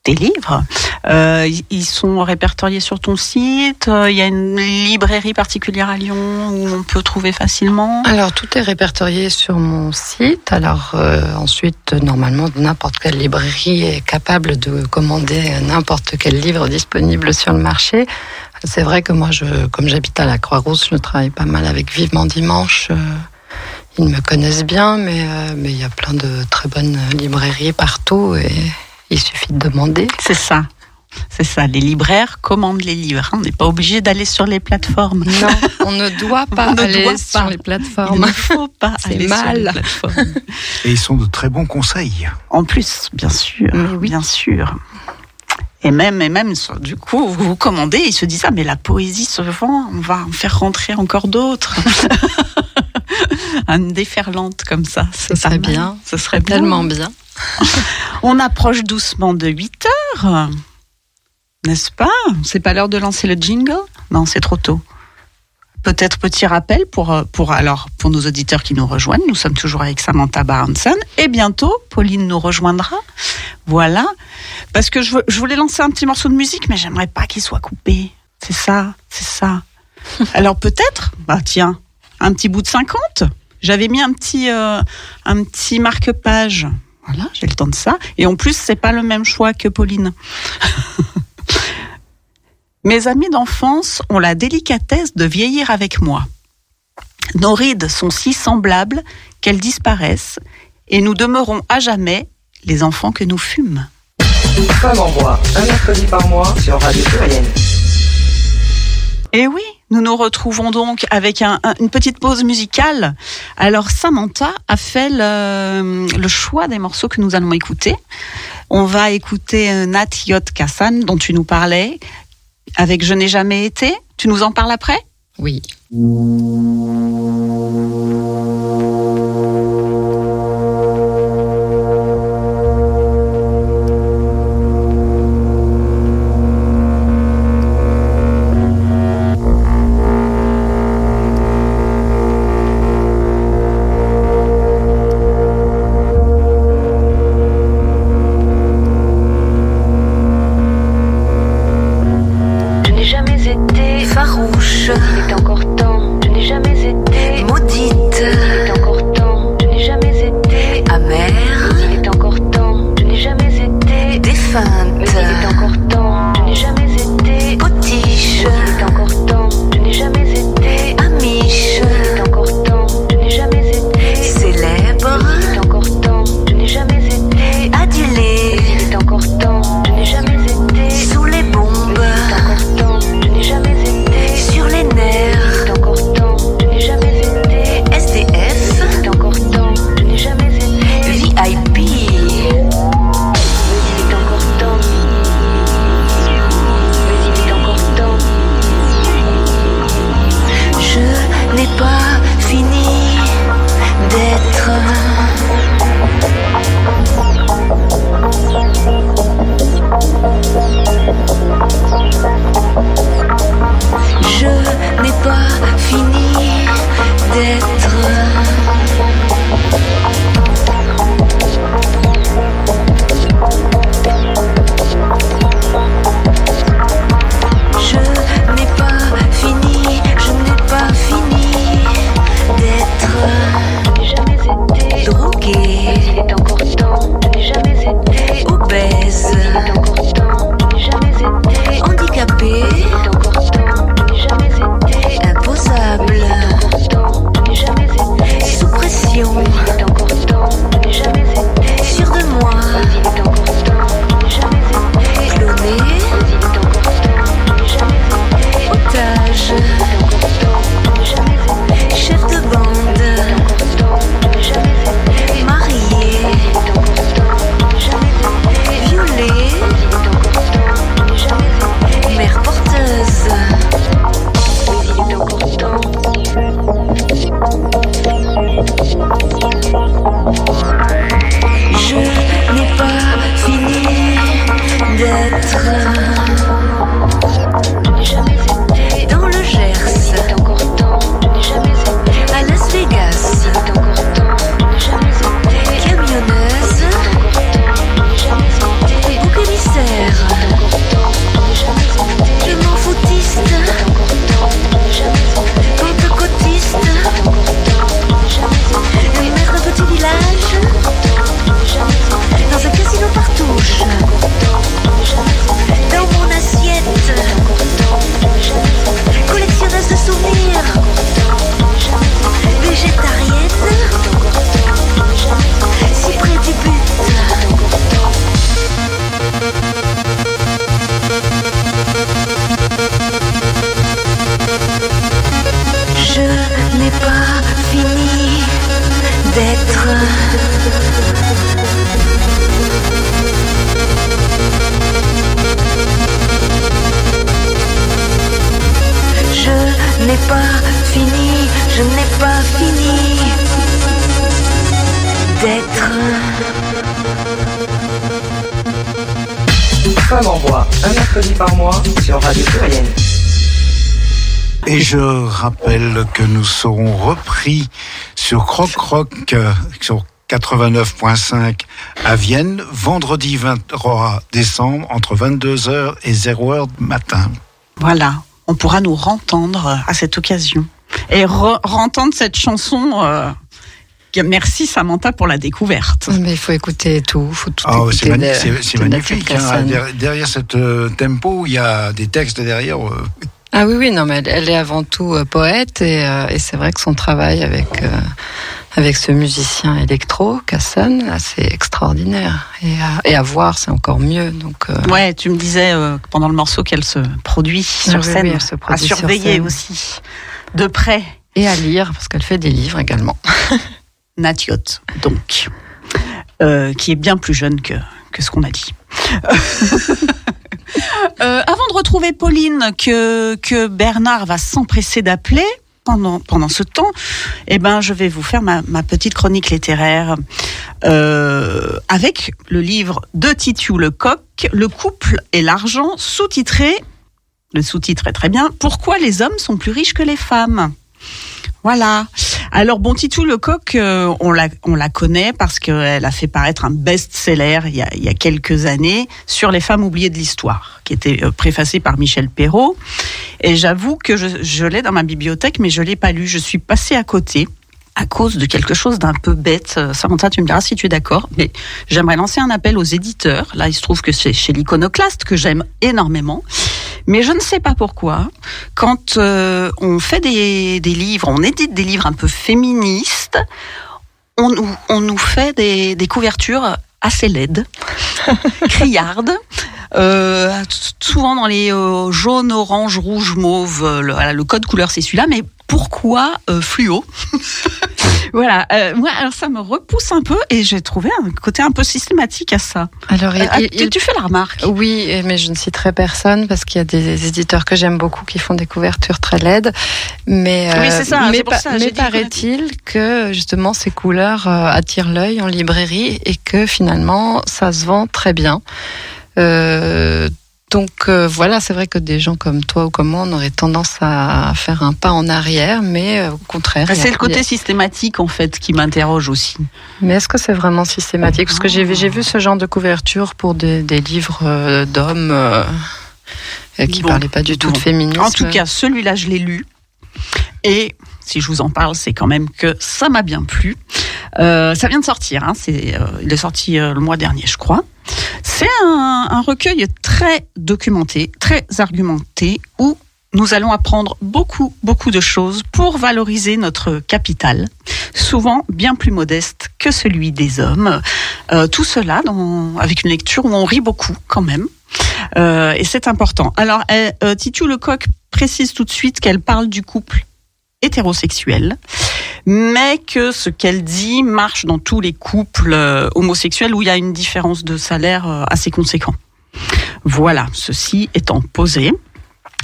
des livres. Euh, ils sont répertoriés sur ton site. Il y a une librairie particulière à Lyon où on peut trouver facilement. Alors tout est répertorié sur mon site. Alors euh, ensuite, normalement, n'importe quelle librairie est capable de commander n'importe quel livre disponible sur le marché. C'est vrai que moi, comme j'habite à la Croix-Rousse, je travaille pas mal avec Vivement Dimanche. Euh, ils me connaissent bien, mais euh, mais il y a plein de très bonnes librairies partout et il suffit de demander. C'est ça. C'est ça, les libraires commandent les livres. On n'est pas obligé d'aller sur les plateformes. Non, on ne doit pas ne aller doit sur pas. les plateformes. Il ne faut pas aller mal. sur les plateformes. Et ils sont de très bons conseils. En plus, bien sûr, mais oui. bien sûr. Et même, et même, du coup, vous, vous commandez, ils se disent ah mais la poésie se vend, on va en faire rentrer encore d'autres. Une déferlante comme ça, ce serait bien. Ce serait tellement bien. On approche doucement de 8 heures, n'est-ce pas? C'est pas l'heure de lancer le jingle? Non, c'est trop tôt. Peut-être petit rappel pour, euh, pour, alors, pour nos auditeurs qui nous rejoignent. Nous sommes toujours avec Samantha Barnson et bientôt Pauline nous rejoindra. Voilà. Parce que je, je voulais lancer un petit morceau de musique, mais j'aimerais pas qu'il soit coupé. C'est ça, c'est ça. alors peut-être, bah tiens, un petit bout de 50. J'avais mis un petit, euh, un petit marque-page. Voilà, j'ai le temps de ça. Et en plus, c'est pas le même choix que Pauline. Mes amis d'enfance ont la délicatesse de vieillir avec moi. Nos rides sont si semblables qu'elles disparaissent et nous demeurons à jamais les enfants que nous fûmes. Femme en bois, un mercredi par mois sur Radio Pluriel. Eh oui, nous nous retrouvons donc avec une petite pause musicale. Alors Samantha a fait le, le, choix des morceaux que nous allons écouter. On va écouter euh, Nat Yot Kassan dont tu nous parlais, avec Je n'ai jamais été. Tu nous en parles après? Oui. un mercredi par mois sur Radio Pluriel. Et je rappelle que nous serons repris sur Croc Croc, euh, sur 89.5 à Vienne, vendredi 23 décembre, entre 22h et 0h matin. Voilà, on pourra nous rentendre à cette occasion. Et re cette chanson euh, merci Samantha pour la découverte. Mais il faut écouter tout, il faut tout Ah, écouter. c'est magnifique. Hein. Derrière cette euh, tempo, il y a des textes derrière. euh, Ah oui, oui, non, mais elle, elle est avant tout euh, poète et, euh, et c'est vrai que son travail avec, euh, avec ce musicien électro, Casson, là, c'est extraordinaire. Et à, et à voir, c'est encore mieux. Donc, euh, Ouais, tu me disais euh, pendant le morceau qu'elle se produit Ah sur oui, scène, oui, elle se à produit sur surveiller scène. aussi de près. Et à lire, parce qu'elle fait des livres également. Natiot, donc, euh, qui est bien plus jeune que, ce qu'on a dit. Euh, avant de retrouver Pauline, que, Bernard va s'empresser d'appeler pendant, ce temps, eh ben, je vais vous faire ma, petite chronique littéraire euh, avec le livre de Titiou Lecoq, Le couple et l'argent, sous-titré, le sous-titre est très bien, Pourquoi les hommes sont plus riches que les femmes voilà. Alors bon, Titou Lecoq, euh, on la on la connaît parce qu'elle a fait paraître un best-seller il y a, il y a quelques années sur les femmes oubliées de l'histoire, qui était euh, préfacé par Michel Perrault. Et j'avoue que je, je l'ai dans ma bibliothèque, mais je l'ai pas lu. Je suis passée à côté à cause de quelque chose d'un peu bête. Euh, Samantha, tu me diras si tu es d'accord, mais j'aimerais lancer un appel aux éditeurs. Là, il se trouve que c'est chez l'Iconoclaste que j'aime énormément. Mais je ne sais pas pourquoi, quand euh, on fait des, des livres, on édite des livres un peu féministes, on, nous- on nous fait des, des couvertures assez laides, criardes, euh, souvent dans les euh, jaunes, orange, rouge, mauve. Le, voilà, le code couleur, c'est celui-là. Mais pourquoi euh, fluo Voilà. euh, moi, alors ça me repousse un peu et j'ai trouvé un côté un peu systématique à ça. Alors, Euh, il- tu- fais la remarque Oui, mais je ne citerai personne parce qu'il y a des éditeurs que j'aime beaucoup qui font des couvertures très laides. Mais, Oui, c'est ça, mais, mais paraît-il que justement ces couleurs attirent l'œil en librairie et que finalement ça se vend très bien. Euh, donc euh, voilà, c'est vrai que des gens comme toi ou comme moi, on aurait tendance à faire un pas en arrière, mais euh, au contraire. a- C'est le côté systématique en fait qui m'interroge aussi. Mais est-ce que c'est vraiment systématique? Parce que j'ai vu- ce genre de couverture pour des, des livres euh, d'hommes euh, qui Bon, parlaient pas du tout bon. de féminisme. En tout cas, celui-là, je l'ai lu. Et si je vous en parle, c'est quand même que ça m'a bien plu. Ça vient de sortir. Hein, il est sorti le mois dernier, je crois. C'est un, recueil très documenté, très argumenté, où nous allons apprendre beaucoup, beaucoup de choses pour valoriser notre capital, souvent bien plus modeste que celui des hommes. Euh, tout cela avec une lecture où on rit beaucoup quand même. Euh, et c'est important. Alors, euh, Titu Lecoq précise tout de suite qu'elle parle du couple hétérosexuel, mais que ce qu'elle dit marche dans tous les couples euh, homosexuels où il y a une différence de salaire euh, assez conséquent. Voilà, ceci étant posé.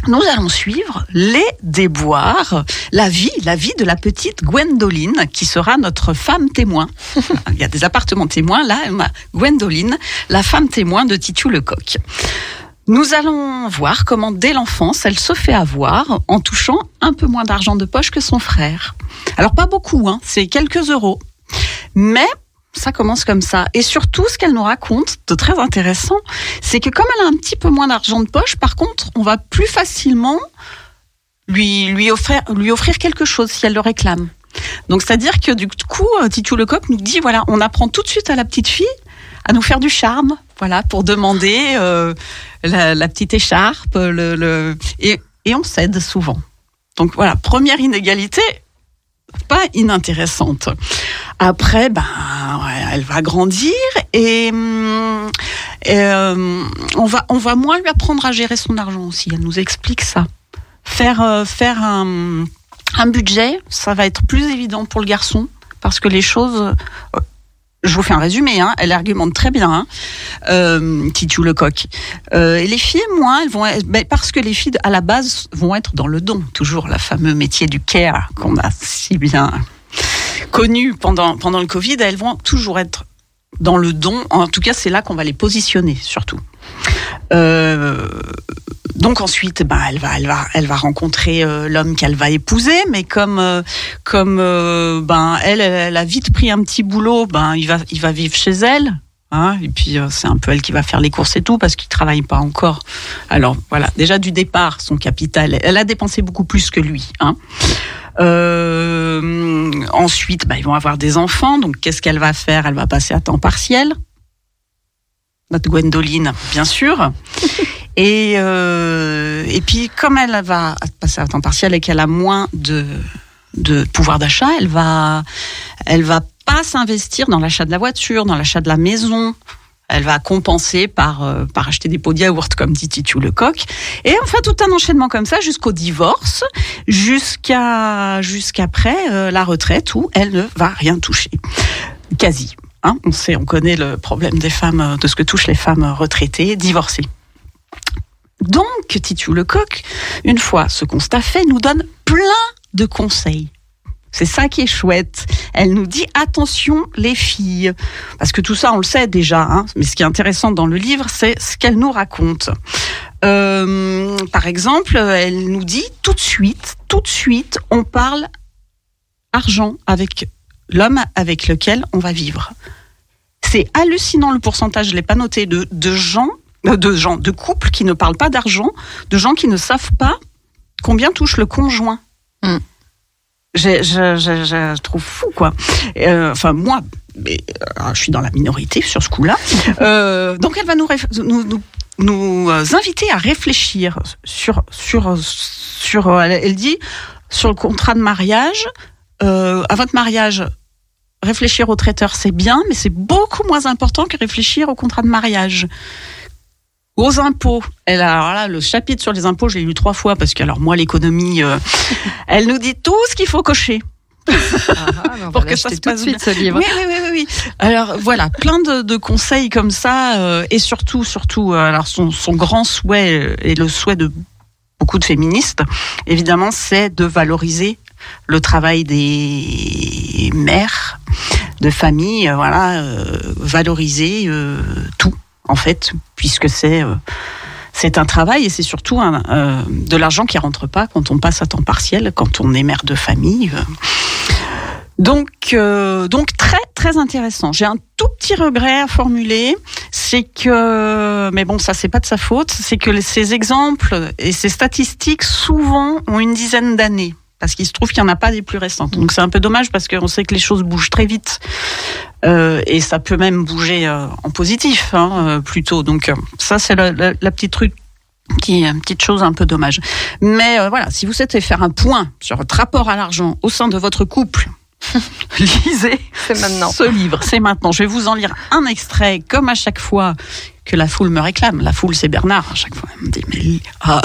Nous allons suivre les déboires, la vie, la vie de la petite Gwendoline, qui sera notre femme témoin. Il y a des appartements témoins, là, Gwendoline, la femme témoin de Titu Lecoq. Nous allons voir comment, dès l'enfance, elle se fait avoir en touchant un peu moins d'argent de poche que son frère. Alors, pas beaucoup, hein, c'est quelques euros. Mais ça commence comme ça. Et surtout, ce qu'elle nous raconte de très intéressant, c'est que comme elle a un petit peu moins d'argent de poche, par contre, on va plus facilement lui, lui, offrir, lui offrir quelque chose si elle le réclame. Donc, c'est-à-dire que du coup, Titu Lecoq nous dit, voilà, on apprend tout de suite à la petite fille à nous faire du charme, voilà, pour demander euh, la, petite écharpe, le, et, on cède souvent. Donc voilà, première inégalité, pas inintéressante. Après, ben, elle va grandir et, hum, euh, on va on va moins lui apprendre à gérer son argent aussi. Elle nous explique ça. Faire euh, faire un, budget, ça va être plus évident pour le garçon parce que les choses je vous fais un résumé, hein, elle argumente très bien, hein, euh, Titu Lecoq. Euh, et les filles, moins, elles vont être, ben, parce que les filles, à la base, vont être dans le don. Toujours le fameux métier du care qu'on a si bien connu pendant, pendant le Covid, elles vont toujours être dans le don. En tout cas, c'est là qu'on va les positionner, surtout. Euh, donc ensuite, ben, elle va, elle va, elle va rencontrer euh, l'homme qu'elle va épouser, mais comme, euh, comme, euh, ben, elle, elle, elle a vite pris un petit boulot, ben, il va, il va vivre chez elle. Hein, et puis euh, c'est un peu elle qui va faire les courses et tout parce qu'il travaille pas encore. Alors voilà, déjà du départ, son capital, elle a dépensé beaucoup plus que lui. Hein. Euh, ensuite, bah, ils vont avoir des enfants. Donc, qu'est-ce qu'elle va faire? Elle va passer à temps partiel. Notre Gwendoline, bien sûr. Et, euh, et puis, comme elle va passer à temps partiel et qu'elle a moins de, de pouvoir d'achat, elle va, elle va pas s'investir dans l'achat de la voiture, dans l'achat de la maison. Elle va compenser par, euh, par acheter des pots de yaourt, comme dit Titu Lecoq. Et enfin, tout un enchaînement comme ça jusqu'au divorce, jusqu'à jusqu'après euh, la retraite où elle ne va rien toucher. Quasi. Hein on sait, on connaît le problème des femmes, de ce que touchent les femmes retraitées, divorcées. Donc, Titu Lecoq, une fois ce constat fait, nous donne plein de conseils. C'est ça qui est chouette. Elle nous dit attention les filles, parce que tout ça on le sait déjà. Hein, mais ce qui est intéressant dans le livre, c'est ce qu'elle nous raconte. Euh, par exemple, elle nous dit tout de suite, tout de suite, on parle argent avec l'homme avec lequel on va vivre. C'est hallucinant le pourcentage, je l'ai pas noté, de, gens, de gens, de couples qui ne parlent pas d'argent, de gens qui ne savent pas combien touche le conjoint. Mm. Je, je, je, je trouve fou, quoi. Euh, enfin, moi, mais, euh, je suis dans la minorité sur ce coup-là. Euh, donc, elle va nous, nous, nous, nous euh, inviter à réfléchir sur, sur, sur euh, elle, elle dit, sur le contrat de mariage. Euh, à votre mariage, réfléchir au traiteur, c'est bien, mais c'est beaucoup moins important que réfléchir au contrat de mariage. Aux impôts, elle a, alors là, le chapitre sur les impôts, je l'ai lu trois fois parce que alors moi l'économie, euh, elle nous dit tout ce qu'il faut cocher. Ah, Pour que ça se tout de passe suite ce livre. Oui, oui, oui, oui. Alors voilà, plein de, de conseils comme ça, euh, et surtout, surtout, euh, alors son, son grand souhait euh, et le souhait de beaucoup de féministes, évidemment, c'est de valoriser le travail des mères de famille, voilà, euh, valoriser euh, tout en fait, puisque c'est euh, c'est un travail et c'est surtout un, euh, de l'argent qui rentre pas quand on passe à temps partiel, quand on est mère de famille. euh. Donc, euh, donc très très intéressant. J'ai un tout petit regret à formuler, c'est que, mais bon, ça c'est pas de sa faute, c'est que ces exemples et ces statistiques souvent ont une dizaine d'années. Parce qu'il se trouve qu'il n'y en a pas des plus récentes. Donc c'est un peu dommage parce qu'on sait que les choses bougent très vite. Euh, et ça peut même bouger euh, en positif hein, euh, plutôt. Donc ça c'est la, petite truc qui est une petite chose un peu dommage. Mais voilà, si vous souhaitez faire un point sur votre rapport à l'argent au sein de votre couple, lisez maintenant. ce livre. C'est maintenant. Je vais vous en lire un extrait, comme à chaque fois que la foule me réclame. La foule, c'est Bernard à chaque fois. Elle me dit mais. Ah.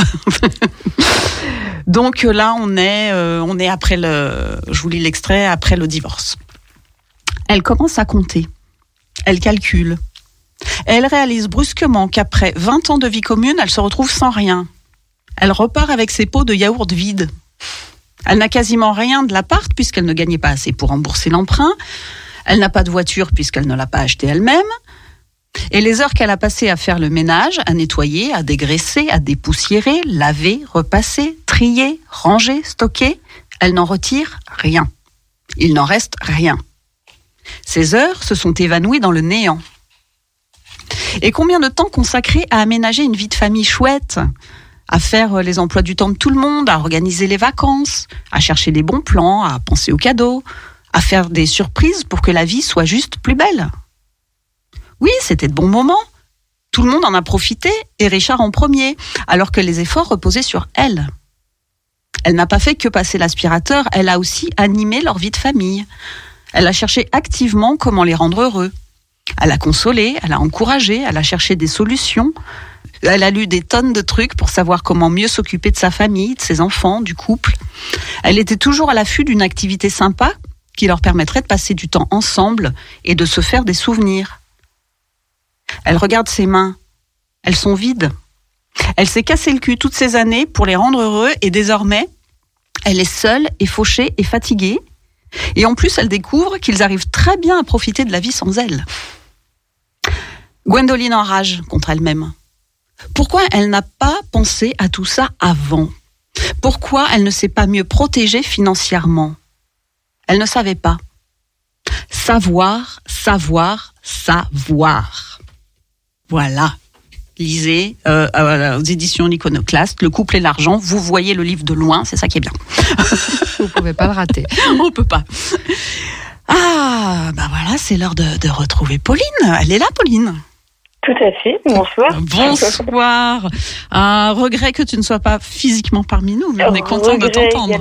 Donc là, on est, euh, on est après le. Je vous lis l'extrait après le divorce. Elle commence à compter. Elle calcule. Elle réalise brusquement qu'après 20 ans de vie commune, elle se retrouve sans rien. Elle repart avec ses pots de yaourt vides. Elle n'a quasiment rien de l'appart puisqu'elle ne gagnait pas assez pour rembourser l'emprunt. Elle n'a pas de voiture puisqu'elle ne l'a pas achetée elle-même. Et les heures qu'elle a passées à faire le ménage, à nettoyer, à dégraisser, à dépoussiérer, laver, repasser, trier, ranger, stocker, elle n'en retire rien. Il n'en reste rien. Ces heures se sont évanouies dans le néant. Et combien de temps consacré à aménager une vie de famille chouette? À faire euh, les emplois du temps de tout le monde, à organiser les vacances, à chercher des bons plans, à penser aux cadeaux, à faire des surprises pour que la vie soit juste plus belle. Oui, c'était de bons moments. Tout le monde en a profité, et Richard en premier, alors que les efforts reposaient sur elle. Elle n'a pas fait que passer l'aspirateur, elle a aussi animé leur vie de famille. Elle a cherché activement comment les rendre heureux. Elle a consolé, elle a encouragé, elle a cherché des solutions. Elle a lu des tonnes de trucs pour savoir comment mieux s'occuper de sa famille, de ses enfants, du couple. Elle était toujours à l'affût d'une activité sympa qui leur permettrait de passer du temps ensemble et de se faire des souvenirs. Elle regarde ses mains. Elles sont vides. Elle s'est cassé le cul toutes ces années pour les rendre heureux et désormais, elle est seule et fauchée et fatiguée. Et en plus, elle découvre qu'ils arrivent très bien à profiter de la vie sans elle. Gwendoline enrage contre elle-même. Pourquoi elle n'a pas pensé à tout ça avant Pourquoi elle ne s'est pas mieux protégée financièrement Elle ne savait pas. Savoir, savoir, savoir. Voilà lisez euh, euh, aux éditions L'Iconoclaste, Le couple et l'argent. Vous voyez le livre de loin, c'est ça qui est bien. Vous pouvez pas le rater. On peut pas. Ah, bah voilà, c'est l'heure de, de retrouver Pauline. Elle est là, Pauline. Tout à fait. Bonsoir. Bonsoir. Un regret que tu ne sois pas physiquement parmi nous, mais on est content de t'entendre.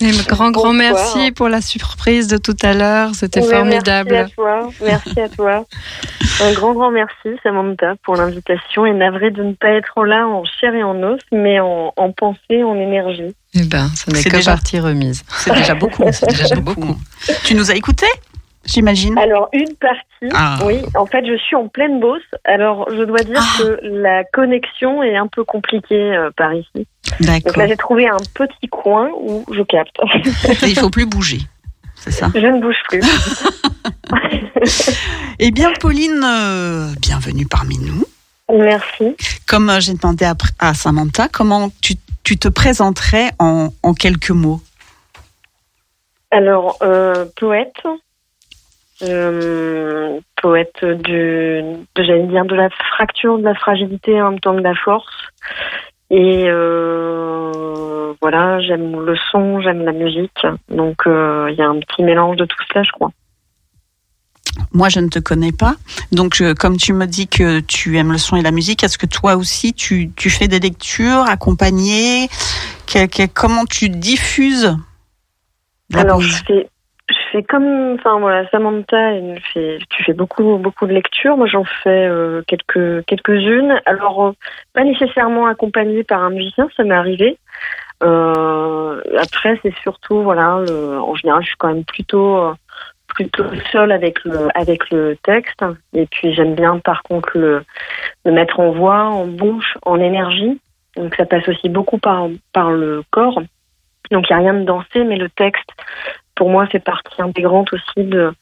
un grand, grand Bonsoir. merci pour la surprise de tout à l'heure. C'était Ouais, formidable. Merci à toi. Merci à toi. Un grand, grand merci, Samantha, pour l'invitation et navré de ne pas être là en chair et en os, mais en, en pensée, en énergie. Eh ben, ce n'est que déjà- partie remise. C'est déjà beaucoup. C'est déjà beaucoup. Tu nous as écoutés, j'imagine Alors, une partie, Ah. oui, en fait, je suis en pleine bosse. Alors, je dois dire Ah. que la connexion est un peu compliquée euh, par ici. Donc D'accord. là, j'ai trouvé un petit coin où je capte. Il faut plus bouger. C'est ça? je ne bouge plus. Eh bien, Pauline, euh, bienvenue parmi nous. Merci. Comme euh, j'ai demandé à, à Samantha, comment tu, tu te présenterais en, en quelques mots? Alors, euh, poète, euh, poète du, de, j'allais dire, de la fracture, de la fragilité en même temps de la force. Et euh, voilà, j'aime le son, j'aime la musique. Donc, euh, il y a un petit mélange de tout cela, je crois. Moi, je ne te connais pas. Donc, je- comme tu me dis que tu aimes le son et la musique, est-ce que toi aussi, tu, tu fais des lectures accompagnées? Que- que- Comment tu diffuses Alors, je fais, fais comme, enfin voilà, Samantha, tu fais beaucoup, beaucoup de lectures. Moi, j'en fais euh, quelques, quelques-unes. Alors, euh, pas nécessairement accompagnée par un musicien, ça m'est arrivé. Euh, après, c'est surtout, voilà, en général, je suis quand même plutôt, plutôt seule avec le, avec le texte. Et puis, j'aime bien, par contre, le, le mettre en voix, en bouche, en énergie. Donc, ça passe aussi beaucoup par, par le corps. Donc, il n'y a rien de dansé, mais le texte, pour moi, fait partie intégrante aussi de,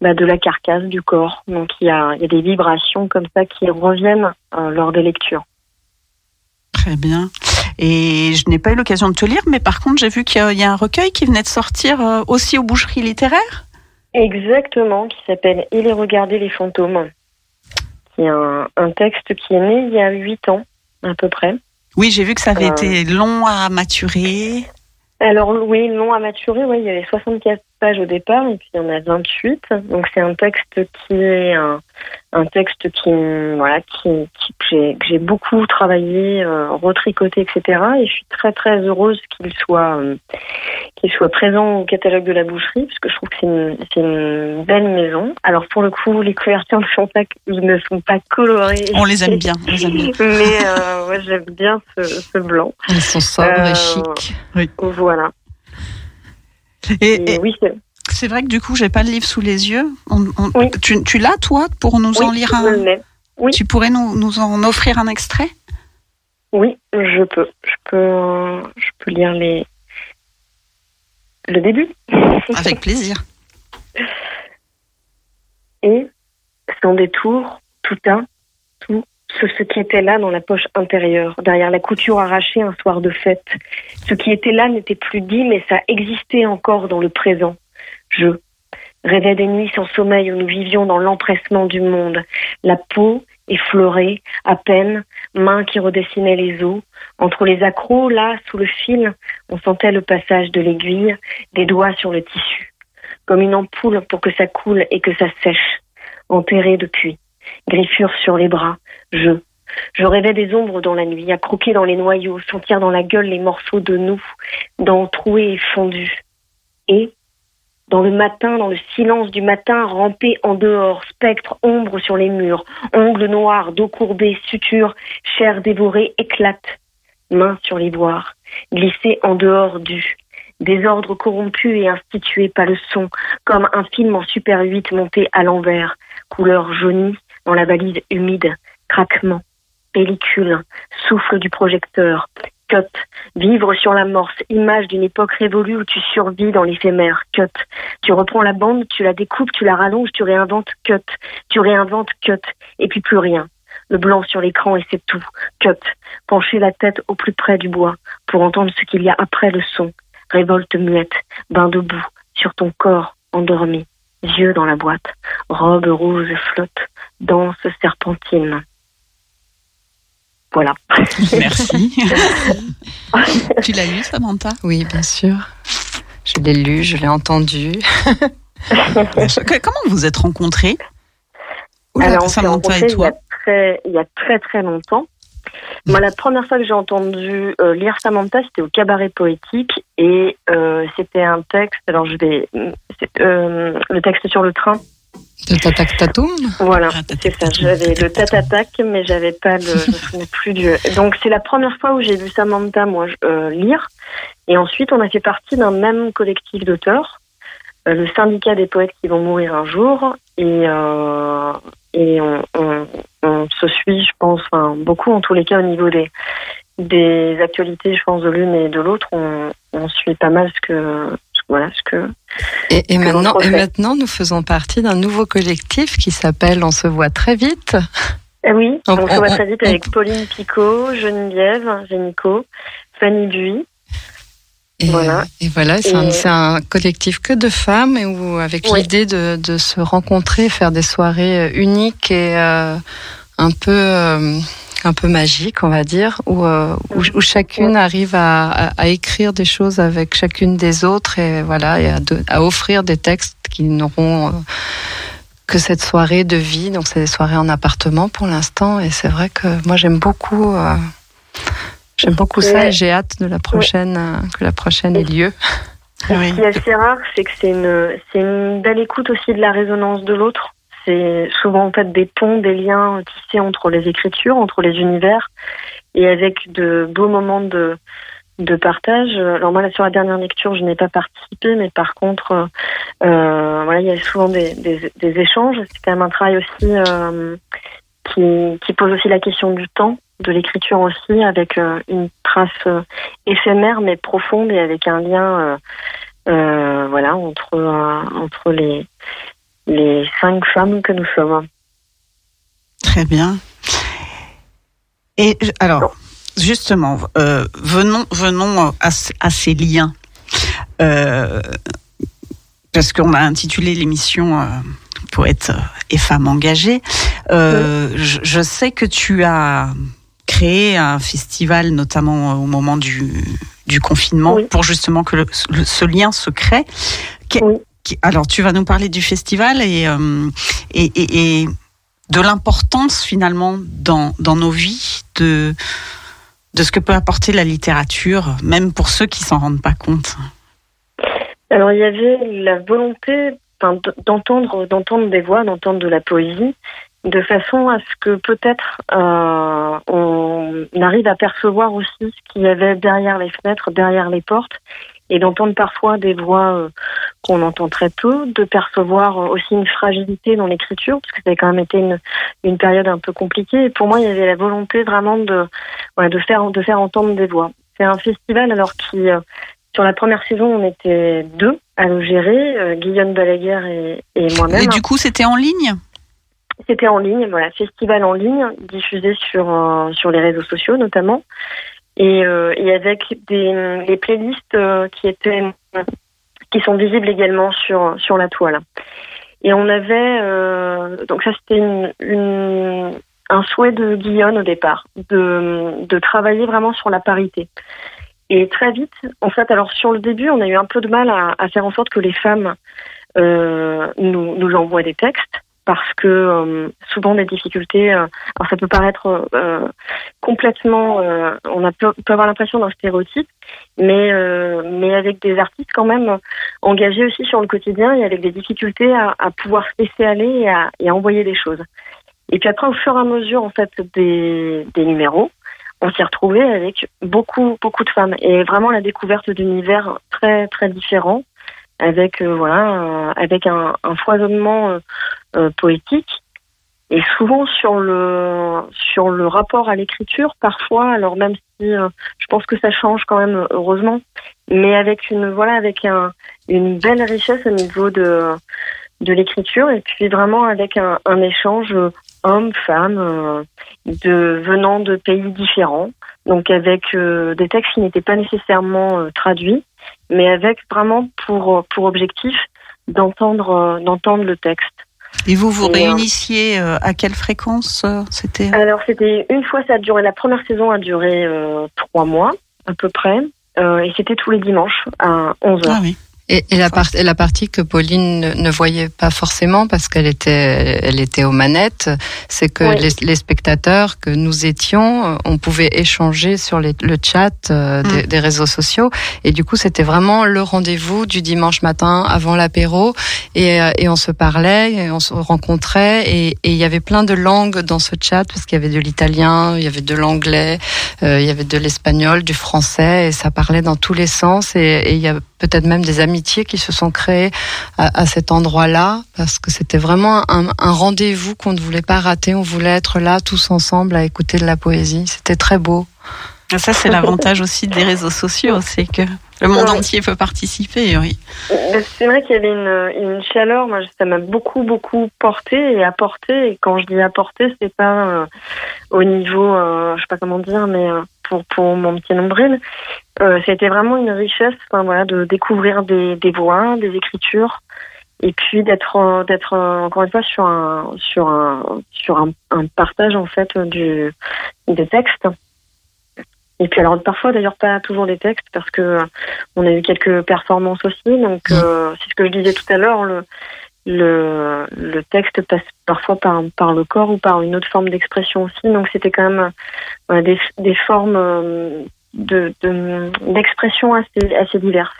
bah, de la carcasse du corps. Donc, il y a, il y a des vibrations comme ça qui reviennent euh, lors des lectures. Très bien. Et je n'ai pas eu l'occasion de te lire, mais par contre, j'ai vu qu'il y a- il y a un recueil qui venait de sortir euh, aussi aux boucheries littéraires. Exactement, qui s'appelle Il est regardé les fantômes. Qui est un, un texte qui est né il y a huit ans, à peu près. Oui, j'ai vu que ça avait Euh. été long à maturer. Alors oui, long à maturer, oui, il y avait 64 pages au départ et puis il y en a 28. Donc c'est un texte qui est un, un texte qui voilà qui, qui- que j'ai beaucoup travaillé, euh, retricoté, etc. Et je suis très très heureuse qu'il soit euh, qu'il soit présent au catalogue de la boucherie parce que je trouve que c'est une, belle maison. Alors pour le coup, les couvertures ne sont pas ne sont pas colorées. On les aime bien. on les aime bien. Mais euh, ouais, j'aime bien ce, ce blanc. Ils sont sobres Euh, et chics. Voilà. Et, Et et oui, c'est vrai que du coup, j'ai pas le livre sous les yeux. On- on- Oui. Tu, tu l'as, toi, pour nous en lire un. Oui. Tu pourrais nous, nous en offrir un extrait? Oui, je peux. Je peux, euh, je peux lire les le début. Avec plaisir. Et sans détour, tout un, tout ce, qui était là dans la poche intérieure, derrière la couture arrachée un soir de fête. Ce qui était là n'était plus dit, mais ça existait encore dans le présent. Je rêvais des nuits sans sommeil où nous vivions dans l'empressement du monde, la peau effleurée, à peine, mains qui redessinaient les os. Entre les accros, là, sous le fil, on sentait le passage de l'aiguille, des doigts sur le tissu, comme une ampoule pour que ça coule et que ça sèche, enterré depuis, griffure sur les bras, je. Rêvais des ombres dans la nuit, à croquer dans les noyaux, sentir dans la gueule les morceaux de nous, dents trouées et fondues. Et, dans le matin, dans le silence du matin, ramper en dehors, spectre, ombre sur les murs, ongles noirs, dos courbés, sutures, chair dévorée, éclate, mains sur les boires, glisser en dehors du désordre corrompu et institué par le son, comme un film en super 8 monté à l'envers, couleur jaunie dans la valise humide, craquement, pellicule, souffle du projecteur, cut, vivre sur l'amorce, image d'une époque révolue où tu survis dans l'éphémère, cut, tu reprends la bande, tu la découpes, tu la rallonges, tu réinventes, cut, tu réinventes, cut, et puis plus rien. Le blanc sur l'écran et c'est tout, cut, pencher la tête au plus près du bois pour entendre ce qu'il y a après le son, révolte muette, bain debout, sur ton corps endormi, yeux dans la boîte, robe rose flotte, danse serpentine. Voilà. Merci. tu l'as lu, Samantha? Oui, bien sûr. Je l'ai lu, je l'ai entendu. Comment vous êtes rencontrés? Oula, Alors, on Samantha rencontrés et il y, toi? a très, il y a très très longtemps. Moi, la première fois que j'ai entendu euh, lire Samantha, c'était au cabaret poétique et euh, c'était un texte. Alors, je vais. euh, le texte sur le train. Tatak Tatoum Voilà, Ah, c'est ça. J'avais le tatatac, mais j'avais pas le. Je me souvenais plus du. Donc, c'est la première fois où j'ai vu Samantha, moi, euh, lire. Et ensuite, on a fait partie d'un même collectif d'auteurs, euh, le syndicat des poètes qui vont mourir un jour. Et, euh, et on, on, on se suit, je pense, enfin, beaucoup en tous les cas au niveau des, des actualités, je pense, de l'une et de l'autre. On, on suit pas mal ce que. Voilà, ce que. Et, et Que maintenant, et nous faisons partie d'un nouveau collectif qui s'appelle On se voit très vite. Eh oui, On- on, se voit on- très vite on- avec Pauline Picot, Geneviève, Génico, Fanny Duy. Et Voilà. et voilà, c'est un, collectif que de femmes et où, avec Oui. l'idée de, de se rencontrer, faire des soirées euh, uniques et euh, un peu euh, un peu magiques, on va dire, où, euh, où, où chacune arrive à, à, à écrire des choses avec chacune des autres et voilà, et à, de- à offrir des textes qui n'auront euh, que cette soirée de vie. Donc c'est des soirées en appartement pour l'instant et c'est vrai que moi j'aime beaucoup. euh, J'aime beaucoup ça Ouais. et j'ai hâte de la prochaine, que la prochaine ait lieu. Ce qui est assez rare, c'est que c'est une, c'est une belle écoute aussi de la résonance de l'autre. C'est souvent en fait des ponts, des liens tissés entre les écritures, entre les univers, et avec de beaux moments de, de partage. Alors moi, là, sur la dernière lecture, je n'ai pas participé, mais par contre, euh, euh, voilà, il y a souvent des, des, échanges. C'est quand même un travail aussi euh, qui, qui pose aussi la question du temps, de l'écriture aussi, avec une trace éphémère mais profonde et avec un lien, voilà, entre entre les les cinq femmes que nous sommes. Très bien. Et alors, justement, euh, venons, venons à, ce- à ces liens. Euh, parce qu'on a intitulé l'émission euh, Poètes et femmes engagées. Euh, je, je sais que tu as créé un festival, notamment au moment du, du confinement, Oui. pour justement que le- le- ce lien se crée. Que- Oui. Alors, tu vas nous parler du festival et, euh, de l'importance finalement dans, nos vies de, ce que peut apporter la littérature, même pour ceux qui s'en rendent pas compte. Alors il y avait la volonté d'entendre des voix, d'entendre de la poésie, de façon à ce que peut-être euh, on arrive à percevoir aussi ce qu'il y avait derrière les fenêtres, derrière les portes, et d'entendre parfois des voix euh, qu'on entend très peu, de percevoir euh, aussi une fragilité dans l'écriture, parce que ça a quand même été une, une période un peu compliquée. Et pour moi, il y avait la volonté vraiment de, de faire de faire entendre des voix. C'est un festival alors qui euh, sur la première saison, on était deux à le gérer, euh, Guillaume Balaguer et, et moi-même. Et du coup, c'était en ligne? C'était en ligne, voilà, festival en ligne, diffusé sur euh, sur les réseaux sociaux notamment, et, euh, et avec des les playlists euh, qui étaient qui sont visibles également sur sur la toile. Et on avait euh, donc ça c'était une, une un souhait de Guillaume au départ de de travailler vraiment sur la parité. Et très vite, en fait, alors sur le début, on a eu un peu de mal à, à faire en sorte que les femmes euh, nous, nous envoient des textes parce que euh, souvent des difficultés. euh, alors ça peut paraître euh, complètement, euh, on a peut, avoir l'impression d'un stéréotype, mais euh, mais avec des artistes quand même engagés aussi sur le quotidien et avec des difficultés à, à pouvoir se laisser aller et à, et à envoyer des choses. Et puis après, au fur et à mesure en fait des, des numéros, on s'y retrouvait avec beaucoup beaucoup de femmes et vraiment la découverte d'univers très très différents avec euh, voilà euh, avec un, un foisonnement euh, euh, poétique et souvent sur le sur le rapport à l'écriture parfois alors même si euh, je pense que ça change quand même heureusement mais avec une voilà avec un une belle richesse au niveau de de l'écriture et puis vraiment avec un, échange euh, homme-femme euh, de venant de pays différents. Donc avec euh, des textes qui n'étaient pas nécessairement euh, traduits mais avec vraiment pour pour objectif d'entendre euh, d'entendre le texte Et vous vous Et, euh, réunissiez euh, à quelle fréquence euh, C'était? Alors c'était une fois, ça a duré, la première saison a duré euh, trois mois à peu près. Euh, et c'était tous les dimanches à 11h. Ah oui. Et, et la, part- et la partie que Pauline ne, ne voyait pas forcément parce qu'elle était, elle était aux manettes, c'est que Oui. les, les spectateurs que nous étions, euh, on pouvait échanger sur les- le chat euh, des, Mm. des réseaux sociaux. Et du coup, c'était vraiment le rendez-vous du dimanche matin avant l'apéro. Et, euh, et on se parlait, et on se rencontrait. Et il y avait plein de langues dans ce chat parce qu'il y avait de l'italien, il y avait de l'anglais, euh, il y avait de l'espagnol, du français. Et ça parlait dans tous les sens. Et, il y a peut-être même des qui se sont créées à, cet endroit-là, parce que c'était vraiment un rendez-vous qu'on ne voulait pas rater. On voulait être là tous ensemble à écouter de la poésie. C'était très beau. Ah, Ça, c'est l'avantage aussi des réseaux sociaux, c'est que le monde Ouais. entier peut participer, oui. Euh, C'est vrai qu'il y avait une, une chaleur, moi ça m'a beaucoup beaucoup porté et apporté. Et quand je dis apporté, c'est pas euh, au niveau, euh, je sais pas comment dire, mais euh, pour pour mon petit nombril, c'était vraiment une richesse, enfin, voilà, de découvrir des, des voix, des écritures, et puis d'être d'être encore une fois sur un sur un sur un, un partage en fait du des textes. Et puis alors parfois d'ailleurs pas toujours des textes parce que euh, on a eu quelques performances aussi. Donc euh, c'est ce que je disais tout à l'heure. Le, le le texte passe parfois par par le corps ou par une autre forme d'expression aussi. Donc c'était quand même voilà, des des formes euh, de- d'expression assez assez diverses.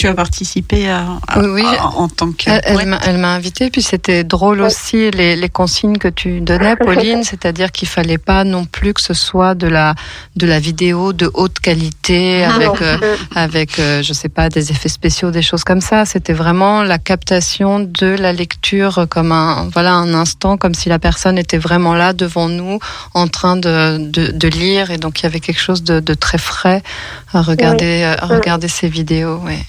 Tu as participé à, à- Oui, oui. à- en tant que. Elle, elle Ouais. m'a- elle m'a invité, puis c'était drôle Ouais. aussi les, les consignes que tu donnais, Pauline, c'est-à-dire qu'il fallait pas non plus que ce soit de la de la vidéo de haute qualité Ah, avec euh, avec euh, je sais pas des effets spéciaux, des choses comme ça. C'était vraiment la captation de la lecture comme un voilà un instant, comme si la personne était vraiment là devant nous, en train de de, de lire, et donc il y avait quelque chose de, de très frais à regarder à regarder ces vidéos. Ouais.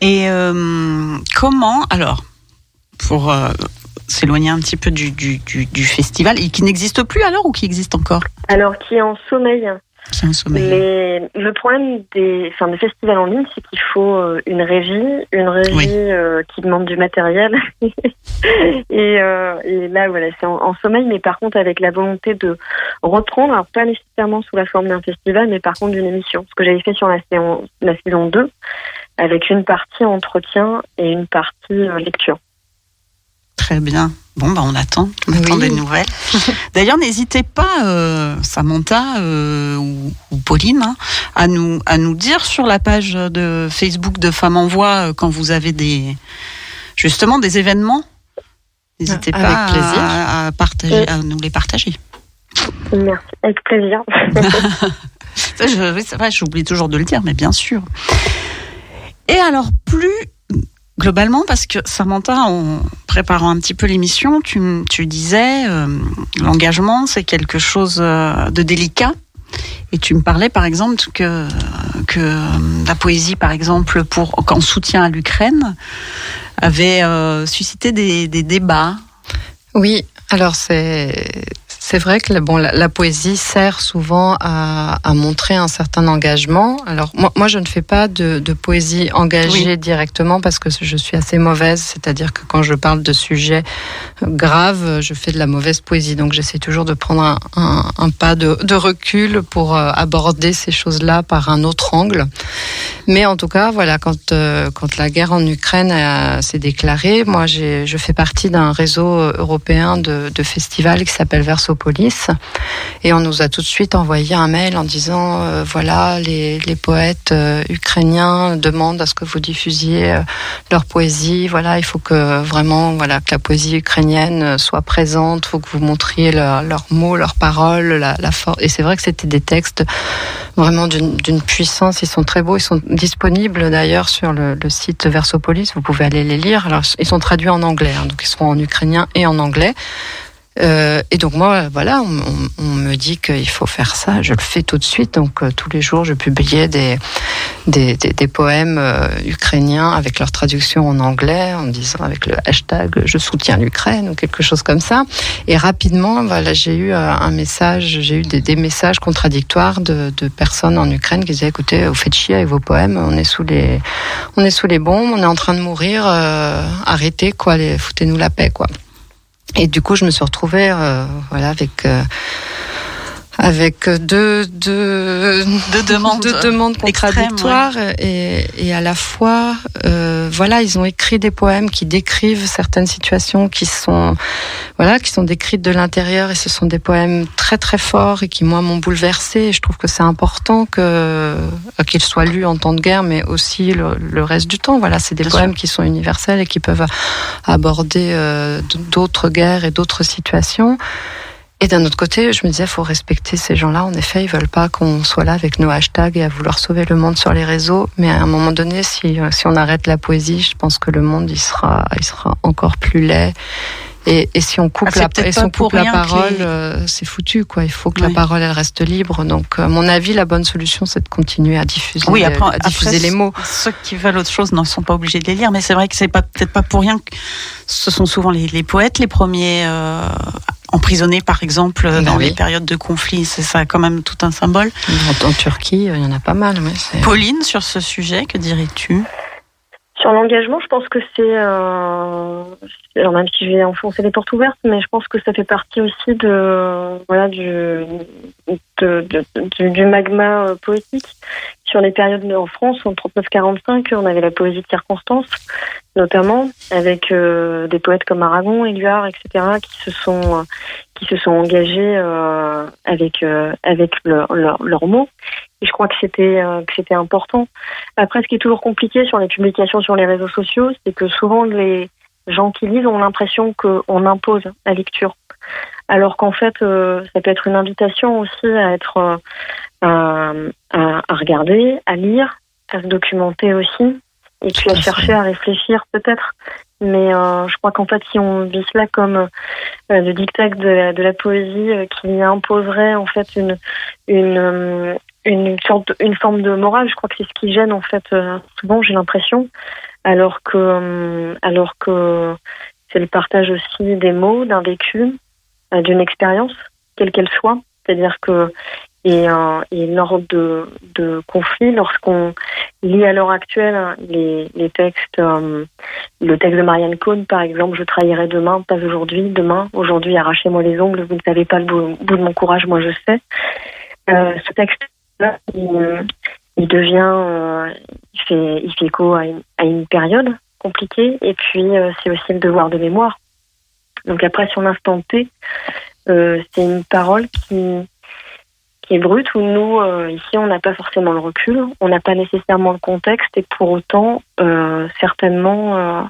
Et euh, comment, alors, pour euh, s'éloigner un petit peu du, du, du, du festival, et qui n'existe plus alors ou qui existe encore? Alors qui est en sommeil. Qui est en sommeil Mais le problème des, enfin, des festivals en ligne, c'est qu'il faut euh, une régie, une régie Oui. euh, qui demande du matériel. et, et là, voilà, c'est en, en sommeil, mais par contre avec la volonté de reprendre, alors pas nécessairement sous la forme d'un festival, mais par contre d'une émission. Ce que j'avais fait sur la saison, la saison 2, avec une partie entretien et une partie euh, lecture. Très bien. Bon, bah, on attend. On Oui. attend des nouvelles. D'ailleurs, n'hésitez pas, euh, Samantha euh, ou, ou Pauline, hein, à, nous, à nous dire sur la page de Facebook de Femmes en Voix euh, quand vous avez des, justement des événements. N'hésitez Avec pas plaisir. à, à partager, à nous les partager. Merci, avec plaisir. Ça, je- oui, c'est vrai, j'oublie toujours de le dire, mais bien sûr. Et alors, plus globalement, parce que Samantha, en préparant un petit peu l'émission, tu, tu disais, euh, l'engagement, c'est quelque chose euh, de délicat. Et tu me parlais, par exemple, que, que euh, la poésie, par exemple, pour, en soutien à l'Ukraine, avait euh, suscité des, des débats. Oui, alors c'est c'est vrai que la- bon la, la poésie sert souvent à, à montrer un certain engagement. Alors moi, moi je ne fais pas de, de poésie engagée directement parce que je suis assez mauvaise, c'est-à-dire que quand je parle de sujets graves, je fais de la mauvaise poésie. Donc j'essaie toujours de prendre un, un- un pas de, de recul pour euh, aborder ces choses-là par un autre angle. Mais en tout cas, voilà, quand euh, quand la guerre en Ukraine euh, s'est déclarée, moi je fais partie d'un réseau européen de, de festivals qui s'appelle Et on nous a tout de suite envoyé un mail en disant euh, voilà les les poètes euh, ukrainiens demandent à ce que vous diffusiez euh, leur poésie, voilà il faut que vraiment voilà que la poésie ukrainienne soit présente, faut que vous montriez leur- leurs mots, leurs paroles, la, la force. Et c'est vrai que c'était des textes vraiment d'une puissance. Ils sont très beaux. Ils sont disponibles d'ailleurs sur le, le site Versopolis. Vous pouvez aller les lire. Alors, ils sont traduits en anglais, hein, donc ils seront en ukrainien et en anglais. Euh, et donc moi, voilà, on, on- on me dit qu'il faut faire ça. Je le fais tout de suite. Donc euh, tous les jours, je publiais des des, des, des poèmes euh, ukrainiens avec leur traduction en anglais, en disant avec le hashtag je soutiens l'Ukraine ou quelque chose comme ça. Et rapidement, voilà, j'ai eu euh, un message, j'ai eu des, des messages contradictoires de, de, personnes en Ukraine qui disaient écoutez, vous faites chier avec vos poèmes, on est sous les, on est sous les bombes, on est en train de mourir, euh, arrêtez quoi, foutez-nous la paix quoi. Et du coup, je me suis retrouvée, euh, avec euh, avec deux, deux, deux demandes, deux demandes contradictoires ouais. et, et, à la fois, euh, voilà, ils ont écrit des poèmes qui décrivent certaines situations qui sont, voilà, qui sont décrites de l'intérieur et ce sont des poèmes très très forts et qui moi m'ont bouleversée. Et je trouve que c'est important que euh, qu'ils soient lus en temps de guerre, mais aussi le, le reste du temps. Voilà, c'est des Bien poèmes sûr. qui sont universels et qui peuvent aborder euh, d'autres guerres et d'autres situations. Et d'un autre côté, je me disais, faut respecter ces gens-là. En effet, ils veulent pas qu'on soit là avec nos hashtags et à vouloir sauver le monde sur les réseaux. Mais à un moment donné, si, si on arrête la poésie, je pense que le monde, il sera, il sera encore plus laid. Et, et si on coupe Ah, la, et si on coupe parole, euh, c'est foutu, quoi. Il faut que Oui. la parole, elle reste libre. Donc, à mon avis, la bonne solution, c'est de continuer à diffuser, Oui, après, à diffuser après, les mots. Ceux qui veulent autre chose n'en sont pas obligés de les lire, mais c'est vrai que c'est pas peut-être pas pour rien que ce sont souvent les, les poètes les premiers euh, emprisonnés, par exemple, Ben dans oui. les périodes de conflit. C'est ça, quand même tout un symbole. En, en Turquie, il y en a pas mal. Mais Pauline, sur ce sujet, que dirais-tu? Sur l'engagement, je pense que c'est. Alors même si je vais enfoncer les portes ouvertes, mais je pense que ça fait partie aussi de voilà du de, du, du magma euh, poétique. Sur les périodes en France, en 39-45, on avait la poésie de circonstance, notamment avec euh, des poètes comme Aragon, Éluard, etc., qui se sont euh, qui se sont engagés euh, avec euh, avec leur- leur- leurs mots. Et je crois que c'était euh, que c'était important. Après, ce qui est toujours compliqué sur les publications sur les réseaux sociaux, c'est que souvent les gens qui lisent ont l'impression qu'on impose la lecture. Alors qu'en fait, euh, ça peut être une invitation aussi à être euh, à, à- regarder, à lire, à se documenter aussi, et puis à chercher à réfléchir peut-être. Mais euh, je crois qu'en fait, si on vit cela comme euh, le dictat de la, de la poésie euh, qui imposerait en fait une une une sorte une forme de morale, je crois que c'est ce qui gêne en fait euh, souvent, j'ai l'impression, alors que euh, alors que c'est le partage aussi des mots, d'un vécu, euh, d'une expérience, quelle qu'elle soit. C'est-à-dire que et, et lors de, de conflits, lorsqu'on lit à l'heure actuelle les, les textes, le texte de Marianne Cohn, par exemple, je trahirai demain, pas aujourd'hui, demain, aujourd'hui, arrachez-moi les ongles, vous ne savez pas le bout, bout de mon courage, moi je sais. Euh, ce texte-là, il, il devient, euh, il fait, écho à une, période compliquée, et puis euh, c'est aussi le devoir de mémoire. Donc après, sur l'instant T, euh, c'est une parole qui, est brute, où nous, ici, on n'a pas forcément le recul, on n'a pas nécessairement le contexte, et pour autant, certainement,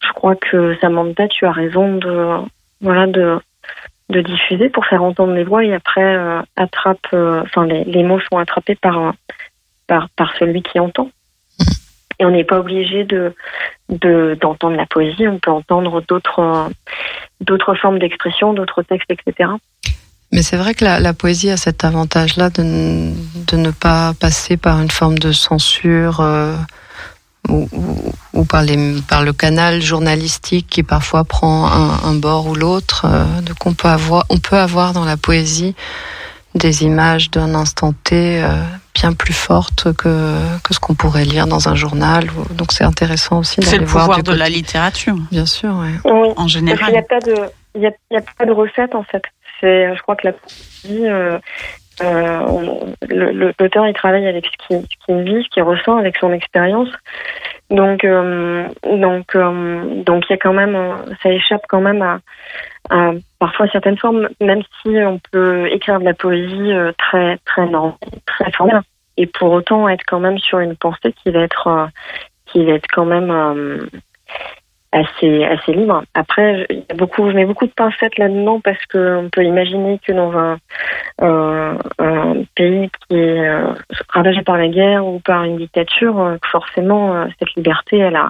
je crois que Samantha, tu as raison de, voilà, de, de diffuser pour faire entendre les voix, et après, euh, attrape, euh, les, les mots sont attrapés par, par, par celui qui entend. Et on n'est pas obligé de de- d'entendre la poésie, on peut entendre d'autres euh, d'autres formes d'expression, d'autres textes, etc. Mais c'est vrai que la, la poésie a cet avantage-là de, de ne pas passer par une forme de censure ou, ou- ou par, les, par le canal journalistique qui parfois prend un, un bord ou l'autre. euh, donc on peut, avoir, on peut avoir dans la poésie des images d'un instant T euh, bien plus fortes que, que ce qu'on pourrait lire dans un journal. ou- Donc c'est intéressant aussi C'est le voir pouvoir de côté- la littérature, Bien sûr, ouais. Oui, en n'y a général. il y a, pas de recette en fait. C'est je crois que la poésie euh, le- le- l'auteur il travaille avec ce qu'il qu'il vit, ce qu'il ressent, avec son expérience. Donc euh, donc euh, donc il y a quand même euh, ça échappe quand même à, à parfois certaines formes, même si on peut écrire de la poésie euh, très très très formelle, et pour autant être quand même sur une pensée qui va être euh, qui va être quand même euh, assez assez libre. Après, il y a beaucoup, je mets beaucoup de pincettes là-dedans parce que on peut imaginer que dans un, un, un pays qui est euh, ravagé par la guerre ou par une dictature, euh, forcément euh, cette liberté, elle a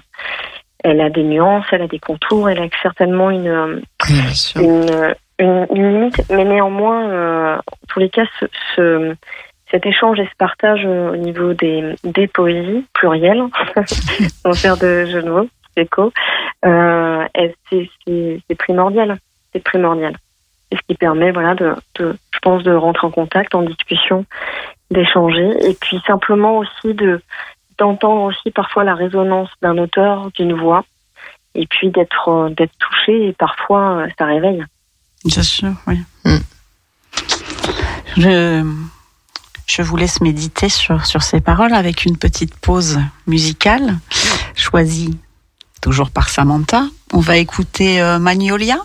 elle a des nuances, elle a des contours, elle a certainement une une, une, une limite, mais néanmoins, euh, en tous les cas, ce, ce- cet échange et ce partage au niveau des, des poésies plurielles, sans faire de jeu de mots, écho, euh, c'est- primordial. C'est primordial. C'est ce qui permet, voilà, de, de, je pense, de rentrer en contact, en discussion, d'échanger, et puis simplement aussi de d'entendre aussi parfois la résonance d'un auteur, d'une voix, et puis d'être euh, d'être touché, et parfois euh, ça réveille. Bien sûr, oui. Mm. Je, je vous laisse méditer sur, sur ces paroles avec une petite pause musicale choisie toujours par Samantha. On va écouter euh, Magnolia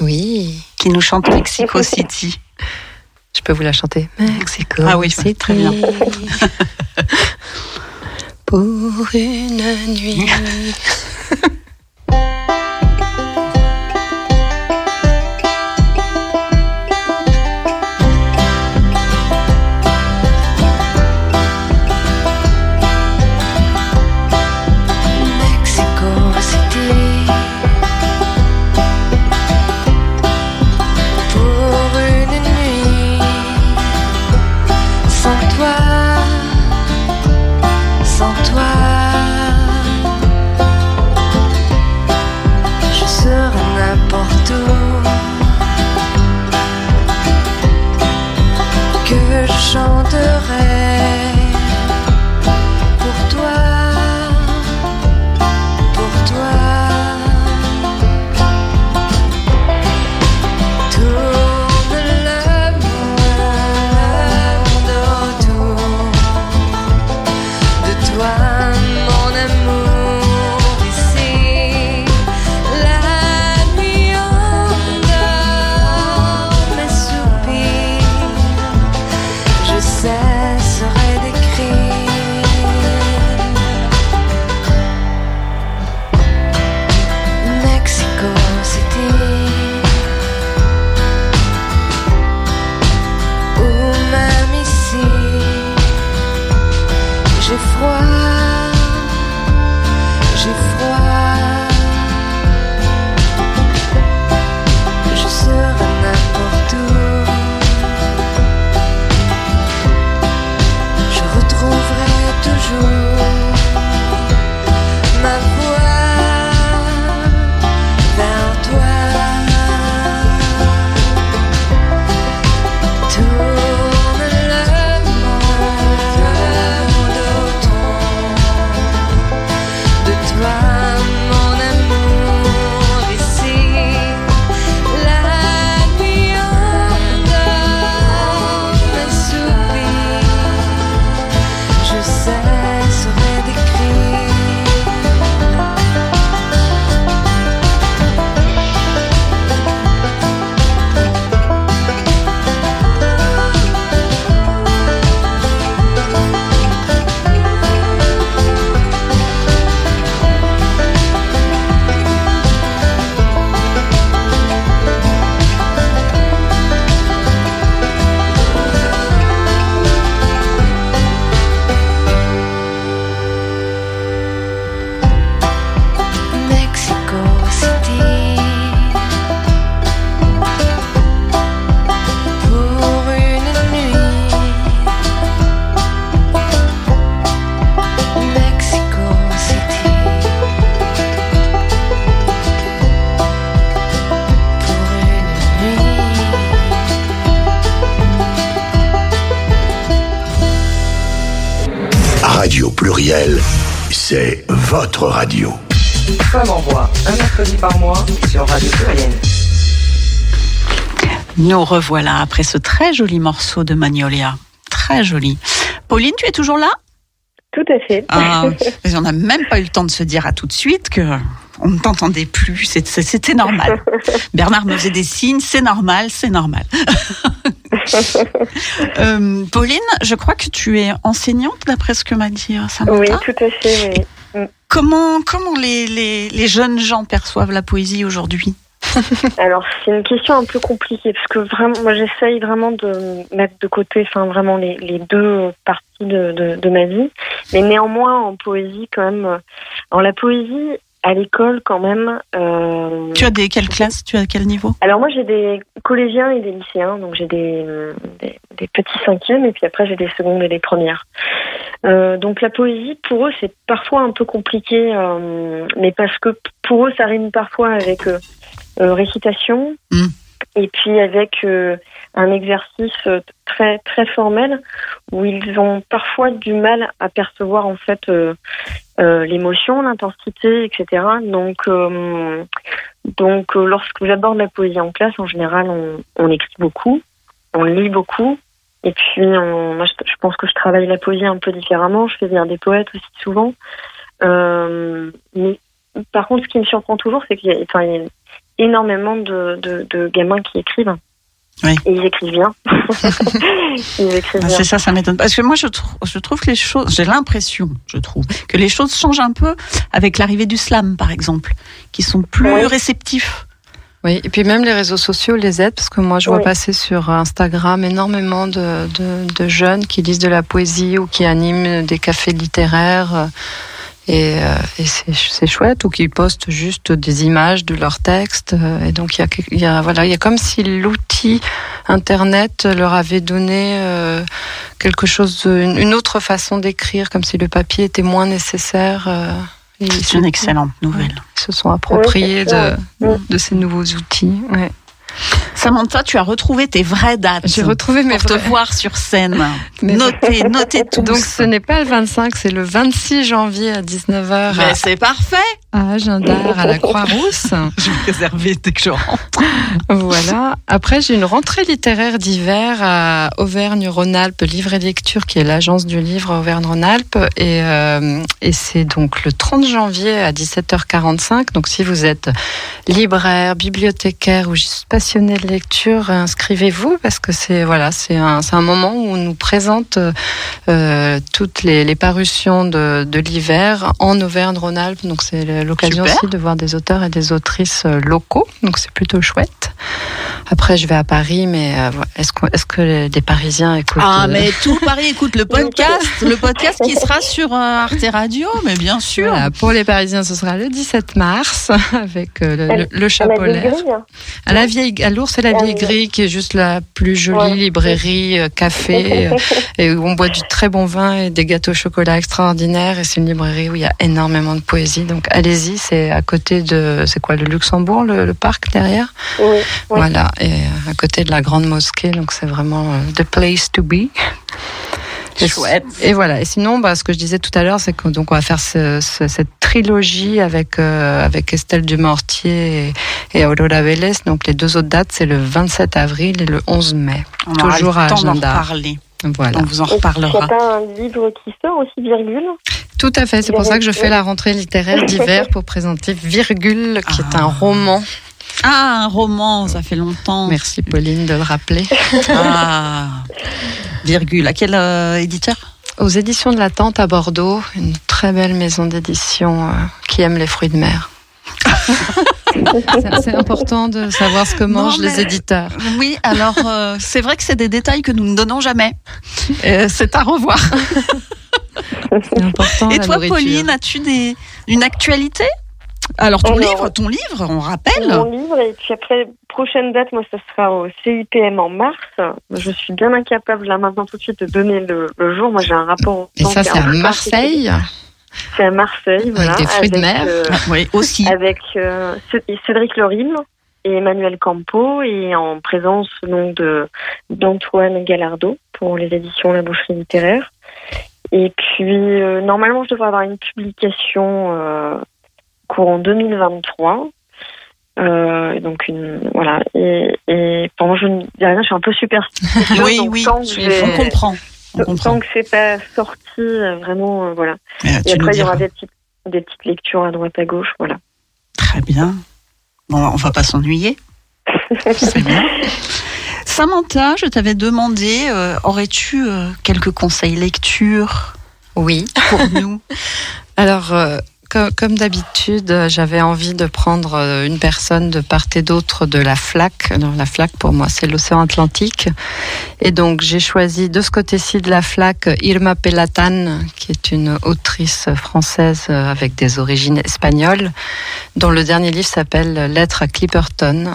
Oui, qui nous chante Mexico City. je peux vous la chanter. Mexico Ah oui, City. très bien. Pour une nuit. Sur Radio Pluriel. Nous revoilà après ce très joli morceau de Magnolia. Très joli. Pauline, tu es toujours là? Tout à fait. Ah, On n'a même pas eu le temps de se dire à tout de suite que on ne t'entendait plus. C'était normal. Bernard me faisait des signes. C'est normal, c'est normal. Euh, Pauline, je crois que tu es enseignante d'après ce que m'a dit euh, Samantha. Oui, tout à fait, oui. Comment, comment les, les, jeunes gens perçoivent la poésie aujourd'hui Alors, c'est une question un peu compliquée parce que vraiment, moi, j'essaye vraiment de mettre de côté, enfin, vraiment les, les deux parties de, de, de ma vie. Mais néanmoins, en poésie, quand même, euh, alors la poésie, à l'école quand même. euh, Tu as des quelles classes Tu as quel niveau? Alors moi j'ai des collégiens et des lycéens, donc j'ai des, euh, des, des petits cinquièmes et puis après j'ai des secondes et des premières. Euh, donc la poésie pour eux c'est parfois un peu compliqué, euh, mais parce que pour eux ça rime parfois avec récitation Mm. et puis avec un exercice très très formel où ils ont parfois du mal à percevoir en fait euh, l'émotion, l'intensité, etc. Donc euh, donc, euh, lorsque j'aborde la poésie en classe, en général, on, on écrit beaucoup, on lit beaucoup. Et puis, on- moi, je, je pense que je travaille la poésie un peu différemment. Je fais venir des poètes aussi souvent. Euh, mais par contre, ce qui me surprend toujours, c'est qu'il y, a- enfin, y a énormément de, de, de gamins qui écrivent. Oui. Et ils écrivent bien. ils écrivent Ah, bien. C'est ça, ça m'étonne. Parce que moi, je, trou- je trouve que les choses, j'ai l'impression, je trouve, que les choses changent un peu avec l'arrivée du slam, par exemple, qui sont plus Oui. réceptifs. Oui, et puis même les réseaux sociaux les aident parce que moi je vois Oui. passer sur Instagram énormément de, de, de jeunes qui lisent de la poésie ou qui animent des cafés littéraires euh, et, euh, et c'est chouette ou qui postent juste des images de leurs textes euh, et donc il y a, y voilà il y a comme si l'outil internet leur avait donné euh, quelque chose une, une autre façon d'écrire comme si le papier était moins nécessaire. euh, C'est une excellente nouvelle. ils se sont appropriés Oui, de ces nouveaux outils. Ouais. Samantha, tu as retrouvé tes vraies dates. J'ai retrouvé mes pour te voir sur scène. Notez, notez tout. Donc ce n'est pas le 25, c'est le 26 janvier à 19h Mais c'est parfait. À à la Croix-Rousse. Je vais réserver dès que je rentre. voilà. Après, j'ai une rentrée littéraire d'hiver à Auvergne-Rhône-Alpes, Livre et Lecture, qui est l'agence du livre Auvergne-Rhône-Alpes. Et, euh, et c'est donc le 30 janvier à 17h45. Donc si vous êtes libraire, bibliothécaire ou juste passionné de lecture, inscrivez-vous parce que c'est voilà, c'est un, un moment où on nous présente euh, toutes les, les parutions de, de l'hiver en Auvergne-Rhône-Alpes. Donc c'est l'occasion Super. aussi de voir des auteurs et des autrices euh, locaux. Donc c'est plutôt chouette. Après, je vais à Paris, mais euh, est-ce que, est-ce que les, Parisiens écoutent Ah, euh, mais tout Paris écoute le podcast, le podcast qui sera sur Arte Radio, mais bien sûr. Voilà, pour les Parisiens, ce sera le 17 mars avec le, le, le À la chapelet. vieille grille, hein. À la vieille, à l'ours et la vieille grille, qui est juste la plus jolie Ouais. librairie, café, et où on boit du très bon vin et des gâteaux au chocolat extraordinaires. Et c'est une librairie où il y a énormément de poésie. Donc allez-y, c'est à côté de, c'est quoi, le Luxembourg, le, le parc derrière. Oui, oui. Voilà, et euh, à côté de la grande mosquée. Donc c'est vraiment euh, the place to be. Et, Chouette. et voilà. Et sinon, bah, ce que je disais tout à l'heure, c'est qu'on donc on va faire ce- ce- cette trilogie avec euh, avec Estelle Dumortier et, et Aurora Vélez. Donc les deux autres dates, c'est le 27 avril et le 11 mai. On aura Toujours le à temps d'en agenda. reparler. Voilà. On vous en reparlera. pas un livre qui sort aussi, virgule Tout à fait. C'est pour ça que je fais la rentrée littéraire d'hiver pour présenter Virgule, qui est Ah. un roman. Ah, un roman, ça fait longtemps. Merci Pauline de le rappeler. Ah, virgule. À quel euh, éditeur? Aux éditions de la Tente à Bordeaux, une très belle maison d'édition euh, qui aime les fruits de mer. C'est- important de savoir ce que mangent les mais- éditeurs. Oui, alors euh, c'est vrai que c'est des détails que nous ne donnons jamais. Euh, c'est à revoir. C'est important. Et la toi, nourriture. Pauline, as-tu des, une actualité? Alors ton Alors- livre, ton livre, on rappelle. Mon livre, et puis après, prochaine date, moi, ce sera au CIPM en mars. Je suis bien incapable, là, maintenant, tout de suite, de donner le, le jour. Moi, j'ai un rapport au Et temps ça, c'est à Marseille? C'est à Marseille, voilà. des fruits de mer. euh, Oui, aussi. avec euh, Cé- Cédric Lorim et Emmanuel Campo et en présence donc de d'Antoine Gallardo pour les éditions La Boucherie littéraire. Et puis euh, normalement je devrais avoir une publication courant 2023. Euh, donc une voilà et, et pendant je ne dis rien, je suis un peu superstitieuse. Oui, donc oui, je- on comprend. On comprend. tant que c'est pas sorti, euh, vraiment euh, voilà. Euh, Et après il y aura des petites des petites lectures à droite à gauche, voilà. Très bien. Bon, on va pas s'ennuyer. C'est bien. Samantha, je t'avais demandé, euh, aurais-tu euh, quelques conseils lecture Oui. pour nous? Alors, euh, comme, d'habitude, euh, j'avais envie de prendre euh, une personne de part et d'autre de la flaque. Alors, la flaque, pour moi, c'est l'océan Atlantique. Et donc, j'ai choisi de ce côté-ci de la flaque Irma Pelatan, qui est une autrice française euh, avec des origines espagnoles, dont le dernier livre s'appelle Lettre à Clipperton,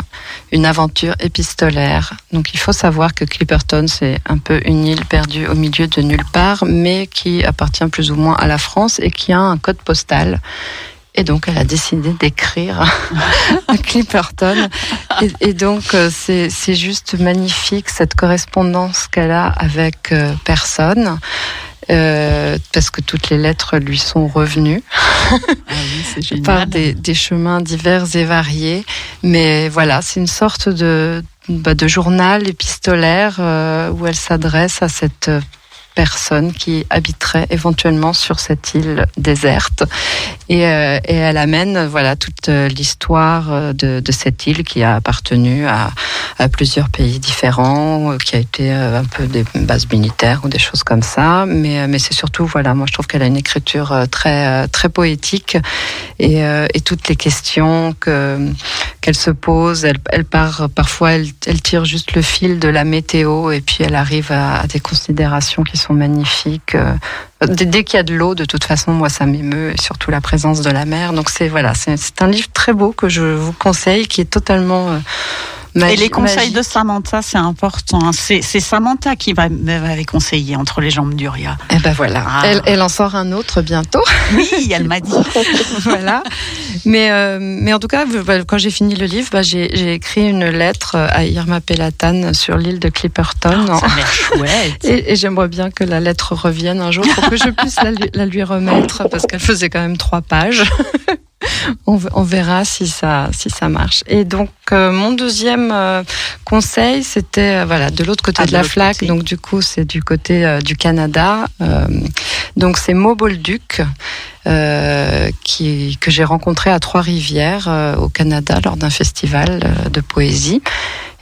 une aventure épistolaire. Donc, il faut savoir que Clipperton, c'est un peu une île perdue au milieu de nulle part, mais qui appartient plus ou moins à la France et qui a un code postal. Et donc, elle a décidé d'écrire à Clipperton. Et, et donc, euh, c'est c'est juste magnifique cette correspondance qu'elle a avec euh, personne. Euh, parce que toutes les lettres lui sont revenues Ah oui, par des, des chemins divers et variés. Mais voilà, c'est une sorte de, bah, de journal épistolaire euh, où elle s'adresse à cette euh, personne qui habiterait éventuellement sur cette île déserte. Et, euh, elle amène voilà toute euh, l'histoire euh, de, cette île qui a appartenu à, plusieurs pays différents qui a été un peu des bases militaires ou des choses comme ça. Mais mais c'est surtout voilà moi je trouve qu'elle a une écriture très très poétique. Et, toutes les questions que qu'elle se pose elle, part parfois elle, tire juste le fil de la météo et puis elle arrive à, à des considérations qui sont magnifiques euh, Dès, qu'il y a de l'eau, de toute façon, moi, ça m'émeut, et surtout la présence de la mer. Donc c'est voilà, c'est c'est un livre très beau que je vous conseille, qui est totalement Et les conseils magique. de Samantha, c'est important. hein. C'est Samantha qui va- m'avait conseillé entre les jambes d'Uria. Eh ben voilà, Ah. elle, elle en sort un autre bientôt. Oui, elle m'a dit. voilà. Mais, euh, mais en tout cas, quand j'ai fini le livre, bah, j'ai écrit une lettre à Irma Pelatan sur l'île de Clipperton. Ça a l'air chouette. Et, et j'aimerais bien que la lettre revienne un jour pour que je puisse la, lui- la lui remettre parce qu'elle faisait quand même trois pages. on, verra si ça, si ça marche. Et donc, euh, mon deuxième euh, conseil, c'était euh, voilà, de l'autre côté Ah, de de la flaque. côté. Donc, du coup, c'est du côté du Canada. Euh, donc, c'est Mo Bolduc. euh, qui, que j'ai rencontré à Trois-Rivières euh, au Canada lors d'un festival de poésie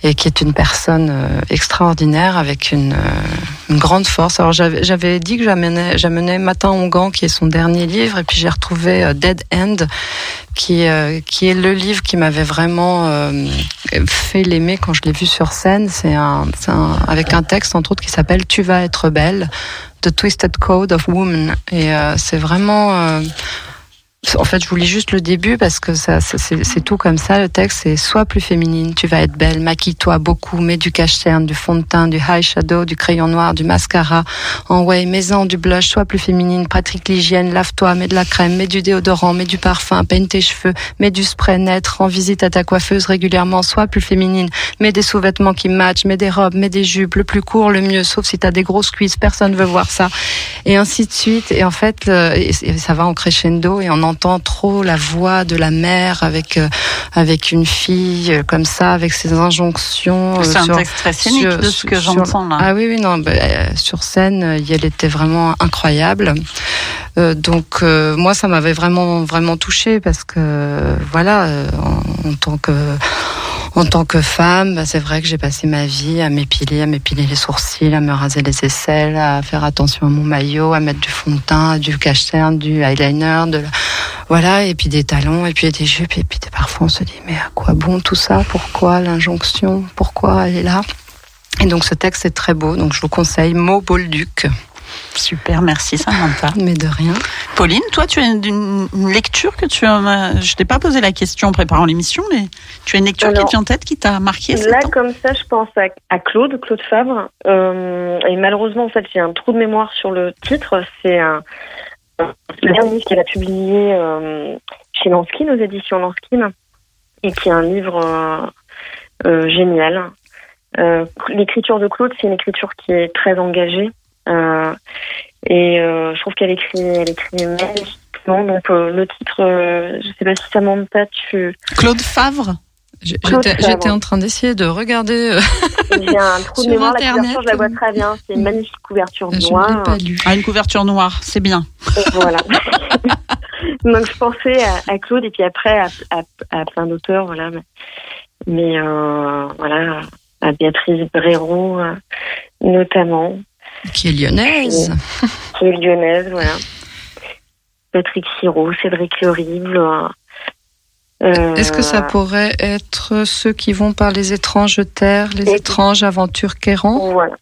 et qui est une personne euh, extraordinaire avec une, euh, une grande force. Alors j'avais dit que j'amenais Matin Ongan qui est son dernier livre et puis j'ai retrouvé euh, Dead End qui qui est le livre qui m'avait vraiment euh, fait l'aimer quand je l'ai vu sur scène. C'est un, un avec un texte entre autres qui s'appelle Tu vas être belle, The Twisted Code of Woman et euh, c'est vraiment en fait, je vous lis juste le début parce que ça, c'est tout comme ça. Le texte, c'est sois plus féminine, tu vas être belle, maquille-toi beaucoup, mets du cache-cerne, du fond de teint, du high shadow, du crayon noir, du mascara, en way, mets-en du blush, sois plus féminine, pratique l'hygiène, lave-toi, mets de la crème, mets du déodorant, mets du parfum, peigne tes cheveux, mets du spray net, rends visite à ta coiffeuse régulièrement, sois plus féminine, mets des sous-vêtements qui matchent, mets des robes, mets des jupes, le plus court, le mieux, sauf si t'as des grosses cuisses, personne veut voir ça et ainsi de suite. Et en fait, et ça va en crescendo et on entend trop la voix de la mère avec euh, avec une fille euh, comme ça, avec ses injonctions. euh, C'est un sur- texte très scénique sur- de ce que j'entends là. Ah oui, oui, non, bah, sur scène, elle était vraiment incroyable. Donc moi, ça m'avait vraiment vraiment touchée parce que voilà, en, en tant que en tant que femme, bah, c'est vrai que j'ai passé ma vie à m'épiler, à m'épiler les sourcils, à me raser les aisselles, à faire attention à mon maillot, à mettre du fond de teint, du cache-cerne, du eyeliner, de la- voilà, et puis des talons, et puis des jupes, et puis parfois on se dit mais à quoi bon tout ça? Pourquoi l'injonction? Pourquoi elle est là? Et donc ce texte est très beau, donc je vous conseille Mo Bolduc, Super, merci Samantha. mais de rien. Pauline, toi, tu as une, une lecture que tu as. Je t'ai pas posé la question en préparant l'émission, mais tu as une lecture Alors, qui vient en tête qui t'a marqué Là, temps comme ça, je pense à, à Claude, Claude Fabre. Euh, et malheureusement, en fait, j'ai un trou de mémoire sur le titre. C'est un, livre qu'elle a publié euh, chez Lanskin, aux éditions Lanskin, et qui est un livre euh, euh, génial. Euh, L'écriture de Claude, c'est une écriture qui est très engagée. Euh, et euh, je trouve qu'elle écrit, elle écrit magnifiquement. Donc, euh, le titre, euh, je sais pas si Samantha, tu... Claude Favre J'étais en train d'essayer de regarder. J'ai un trou de Sur mémoire, la Internet, couverture, je la vois très bien. C'est une magnifique couverture je ne l'ai noire. pas lu. Ah, une couverture noire, c'est bien. Voilà. Donc je pensais à, à Claude et puis après à, à, à plein d'auteurs, voilà. Mais, mais, euh, voilà, à Béatrice Bréraud notamment, Qui est lyonnaise. qui est lyonnaise, voilà. Patrick Siro, Cédric Lerible. euh, Est-ce que ça pourrait être ceux qui vont par les étranges terres, les Et- étranges aventures qu'errants Voilà.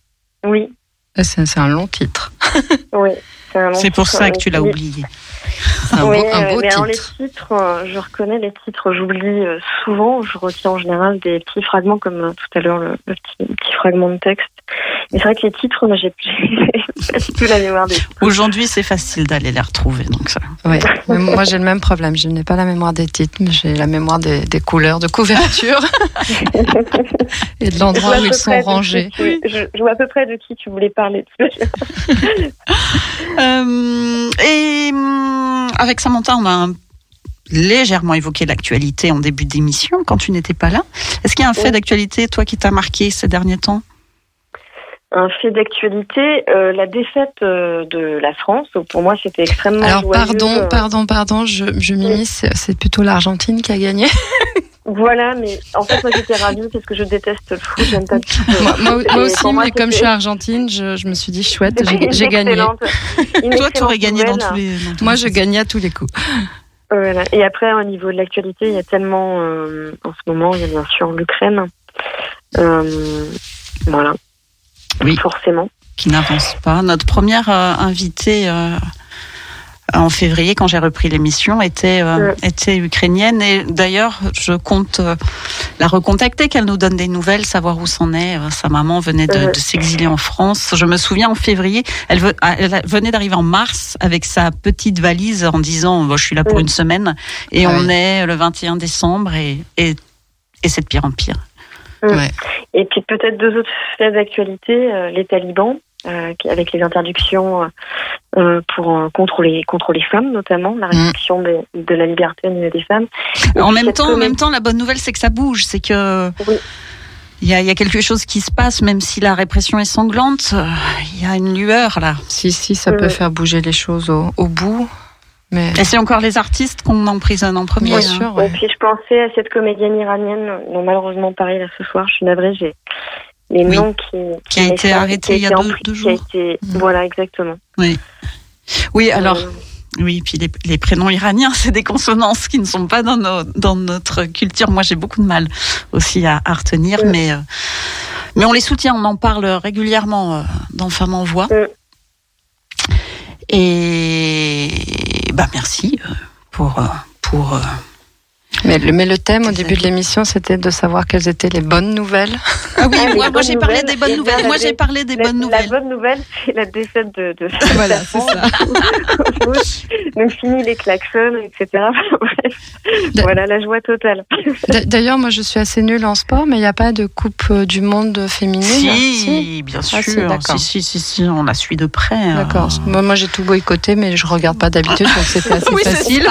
Oui, Eh, C'est c'est un long titre. oui. C'est un long C'est pour ça que tu l'as oui. oublié. Un, oui, beau, un euh, beau mais alors titre. les titres, euh, je reconnais les titres, j'oublie euh, souvent. Je retiens en général des petits fragments, comme euh, tout à l'heure le, le petit, le petit fragment de texte. Mais c'est vrai que les titres, moi, j'ai j'ai pas du tout la mémoire des titres. Aujourd'hui, c'est facile d'aller les retrouver. Donc ça. Oui. Mais moi, j'ai le même problème. Je n'ai pas la mémoire des titres, mais j'ai la mémoire des, des couleurs de couverture et de l'endroit où ils sont rangés. tu- je, je vois à peu près de qui tu voulais parler. Euh, et hum, avec Samantha, on a un- légèrement évoqué l'actualité en début d'émission quand tu n'étais pas là. Est-ce qu'il y a un fait Oui. d'actualité, toi, qui t'a marqué ces derniers temps? Un fait d'actualité, euh, la défaite euh, de la France, pour moi, c'était extrêmement Alors, joyeux, pardon, euh, pardon, pardon, je, je m'immisce. C'est- C'est plutôt l'Argentine qui a gagné. Voilà, mais en fait, moi, j'étais ravie parce que je déteste le foot, j'aime pas tout. Moi, moi- Et moi aussi, moi, mais comme je suis argentine, je, je me suis dit chouette, j'ai gagné. Toi, tu aurais gagné dans tous les. dans Moi, je gagnais à tous les coups. Voilà. Et après, au niveau de l'actualité, il y a tellement, euh, en ce moment, il y a bien sûr l'Ukraine. Euh, voilà. Oui. Forcément. Qui n'avance pas. Notre première euh, invitée. euh, en février, quand j'ai repris l'émission, était euh, était ukrainienne et d'ailleurs, je compte euh, la recontacter, qu'elle nous donne des nouvelles, savoir où c'en est. Euh, Sa maman venait de, de s'exiler en France. Je me souviens en février, elle, ve- ah, elle venait d'arriver en mars avec sa petite valise en disant Bon, je suis là pour une semaine et on est le 21 décembre et et, et c'est de pire en pire. Et puis peut-être deux autres faits d'actualité, euh, les talibans, euh, avec les interdictions euh, pour euh, contre les contre les femmes notamment, la restriction des- de la liberté au niveau des femmes. Et En même temps, en même temps, la bonne nouvelle, c'est que ça bouge, c'est que Oui. il y a, il y a quelque chose qui se passe, même si la répression est sanglante. Il y a une lueur là. Si, si, ça peut Ouais. faire bouger les choses au, au bout. Mais Et c'est encore les artistes qu'on emprisonne en premier. bien hein. sûr, Et ouais. puis je pensais à cette comédienne iranienne dont malheureusement pareil là ce soir, je suis navrée, j'ai les Oui. noms qui Qui a été qui il y a deux- empris- deux qui a jours. été- Mm. Voilà exactement. Oui, alors. Euh, Oui, puis les, les prénoms iraniens, c'est des consonances qui ne sont pas dans, nos, dans notre culture. Moi, j'ai beaucoup de mal aussi à, à retenir, Mm. mais, euh, mais on les soutient, on en parle régulièrement euh, dans Femmes en Voix. Mm. Et bah, merci euh, pour, euh, pour euh, Mais le, mais le thème au début de l'émission, c'était de savoir quelles étaient les bonnes nouvelles. Ah oui, Ah, les moi, j'ai parlé des bonnes nouvelles. Moi la j'ai parlé des la, bonnes la nouvelles. bonne nouvelle, c'est la défaite de, de Voilà, la c'est ça. Donc fini les klaxons, etc. Voilà la joie totale. D'ailleurs, moi, je suis assez nulle en sport, mais il n'y a pas de coupe euh, du monde féminine? Si, bien sûr. Ah, si, si, si, si, si, on la suit de près. hein. D'accord. Moi, moi, j'ai tout boycotté, mais je regarde pas d'habitude, donc c'était assez Oui, facile.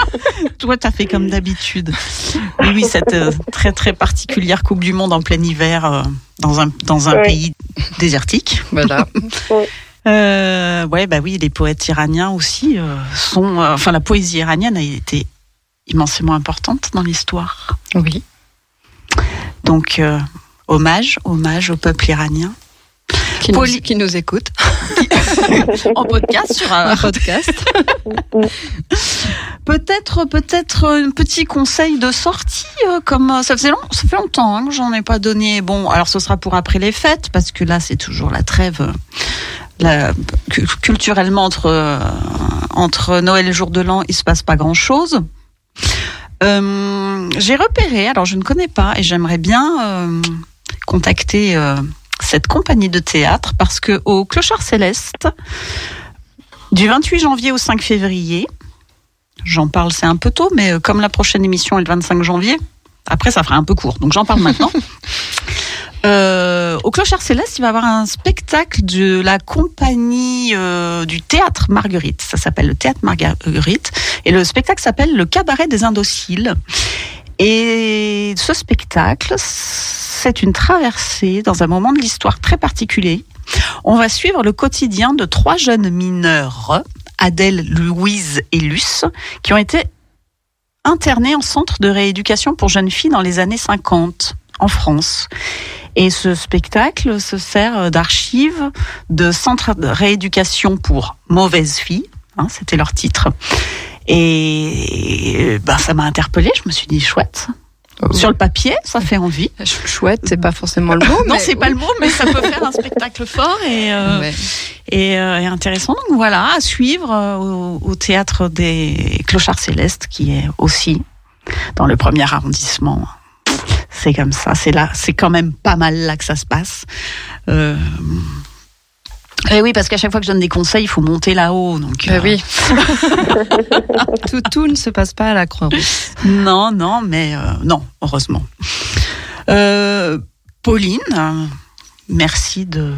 Toi, t'as fait comme d'habitude. Oui, oui, cette euh, très très particulière Coupe du Monde en plein hiver euh, dans un dans un Ouais. pays désertique. Voilà. Euh, ouais, bah oui, les poètes iraniens aussi euh, sont. euh, enfin, la poésie iranienne a été immensément importante dans l'histoire. Oui. Donc, euh, hommage, hommage au peuple iranien. Qui nous, Poly- qui nous écoute. En podcast sur un Un podcast. Peut-être, peut-être un petit conseil de sortie, euh, comme euh, ça faisait long, ça fait longtemps hein, que j'en ai pas donné. Bon, alors ce sera pour après les fêtes, parce que là c'est toujours la trêve. euh, culturellement entre Noël et jour de l'an, il se passe pas grand chose. J'ai repéré, alors je ne connais pas, et j'aimerais bien contacter cette compagnie de théâtre parce que au Clochard Céleste, du 28 janvier au 5 février, J'en parle, c'est un peu tôt, mais euh, comme la prochaine émission est le 25 janvier, après ça fera un peu court, donc j'en parle maintenant. Euh, au Clochard Céleste, il va y avoir un spectacle de la compagnie euh, du théâtre Marguerite. Ça s'appelle le théâtre Marguerite. Et le spectacle s'appelle Le cabaret des indociles. Et ce spectacle, c'est une traversée dans un moment de l'histoire très particulier. On va suivre le quotidien de trois jeunes mineurs, Adèle, Louise et Luce, qui ont été internés en centre de rééducation pour jeunes filles dans les années 50 en France. Et ce spectacle se sert d'archives de centre de rééducation pour mauvaises filles, hein, c'était leur titre. Et ben, ça m'a interpellée. Je me suis dit chouette. Sur le papier, ça fait envie. Ch- Chouette, c'est pas forcément le mot. non, mais c'est pas le mot, mais ça peut faire un spectacle fort et, euh, Ouais. et, euh, et intéressant. Donc voilà, à suivre euh, au, au théâtre des Clochards Célestes, qui est aussi dans le premier arrondissement. C'est comme ça, c'est là, c'est quand même pas mal là que ça se passe. Euh, et oui, parce qu'à chaque fois que je donne des conseils, il faut monter là-haut. Donc Bah euh, oui. tout, tout ne se passe pas à la Croix-Rousse. Non, non, mais euh, non, heureusement. Euh, Pauline, merci de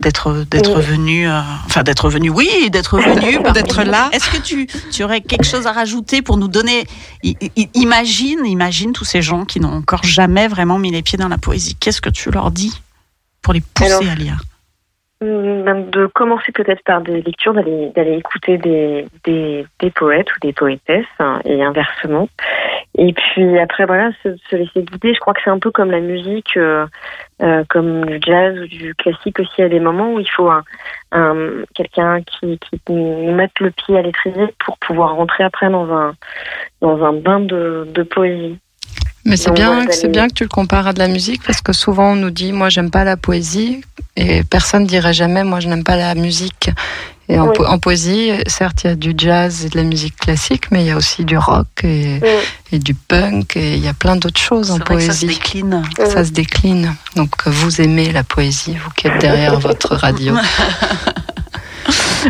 d'être d'être Oui. venue, euh, enfin d'être venue, oui, d'être venue, D'être là. Est-ce que tu, tu aurais quelque chose à rajouter pour nous donner i- i- Imagine, imagine tous ces gens qui n'ont encore jamais vraiment mis les pieds dans la poésie. Qu'est-ce que tu leur dis pour les pousser Alors, à lire? Hum, ben, de commencer peut-être par des lectures, d'aller d'aller écouter des, des, des poètes ou des poétesses hein, et inversement. Et puis après voilà, se, se laisser guider. Je crois que c'est un peu comme la musique, euh, euh, comme du jazz ou du classique aussi. A des moments où il faut un, un quelqu'un qui, qui mette le pied à l'étrier pour pouvoir rentrer après dans un dans un bain de, de poésie. Mais c'est bien, c'est bien que tu le compares à de la musique parce que souvent on nous dit moi j'aime pas la poésie et personne dirait jamais moi je n'aime pas la musique. Et en, Oui. po- en poésie, certes, il y a du jazz et de la musique classique, mais il y a aussi du rock et, et du punk et il y a plein d'autres choses en que ça se poésie. décline. Ça se décline. Donc vous aimez la poésie, vous qui êtes derrière votre radio.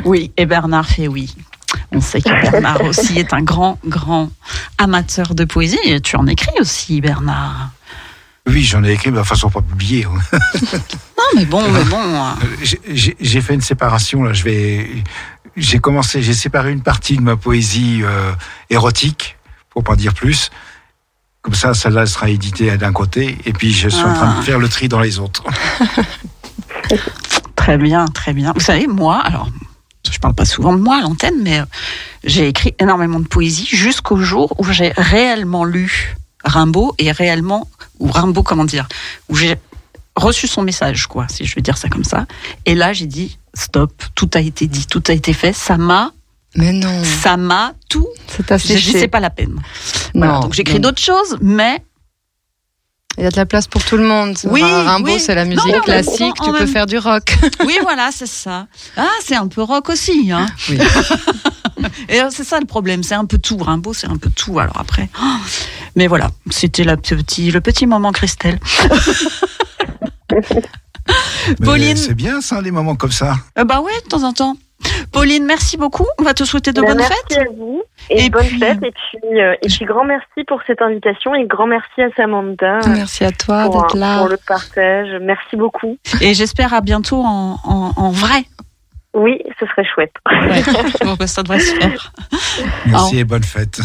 Oui, et Bernard fait oui. On sait que Bernard aussi est un grand, grand amateur de poésie. Et tu en écris aussi, Bernard. Oui, j'en ai écrit, mais de façon pas publiée. hein. Non, mais bon, mais bon. euh, J'ai- fait une séparation là. Je vais. J'ai commencé. J'ai séparé une partie de ma poésie euh, érotique, pour pas dire plus. Comme ça, celle-là sera éditée d'un côté, et puis je suis en train Ah. de faire le tri dans les autres. Très bien, très bien. Vous savez, moi, alors, je parle pas souvent de moi à l'antenne, mais euh, j'ai écrit énormément de poésie jusqu'au jour où j'ai réellement lu Rimbaud et réellement, ou Rimbaud, comment dire, où j'ai reçu son message, quoi, si je veux dire ça comme ça. Et là, j'ai dit, stop, tout a été dit, tout a été fait, ça m'a, Mais non, ça m'a tout. c'est pas la peine. Non, Voilà, donc j'écris d'autres choses, mais Il y a de la place pour tout le monde. Oui, Rimbaud, oui. c'est la musique classique, tu peux faire du rock. oui, voilà, c'est ça. Ah, c'est un peu rock aussi, hein. Oui. Et euh, c'est ça le problème, c'est un peu tout. Rimbaud, c'est un peu tout. Alors après, oh. mais voilà, c'était petit, le petit moment Christelle. Pauline. C'est bien ça, les moments comme ça. Euh, bah ouais, de temps en temps. Pauline, merci beaucoup. On va te souhaiter de Ben, bonnes merci fêtes. à vous et, Et bonne puis, fête. Et puis, euh, et puis grand merci pour cette invitation et grand merci à Samantha euh, Merci à toi d'être là. pour le partage. Merci beaucoup. Et j'espère à bientôt en, en, en vrai. Oui, ce serait chouette. Ouais. bon, bah, ça devrait se faire. Merci et bonne fête.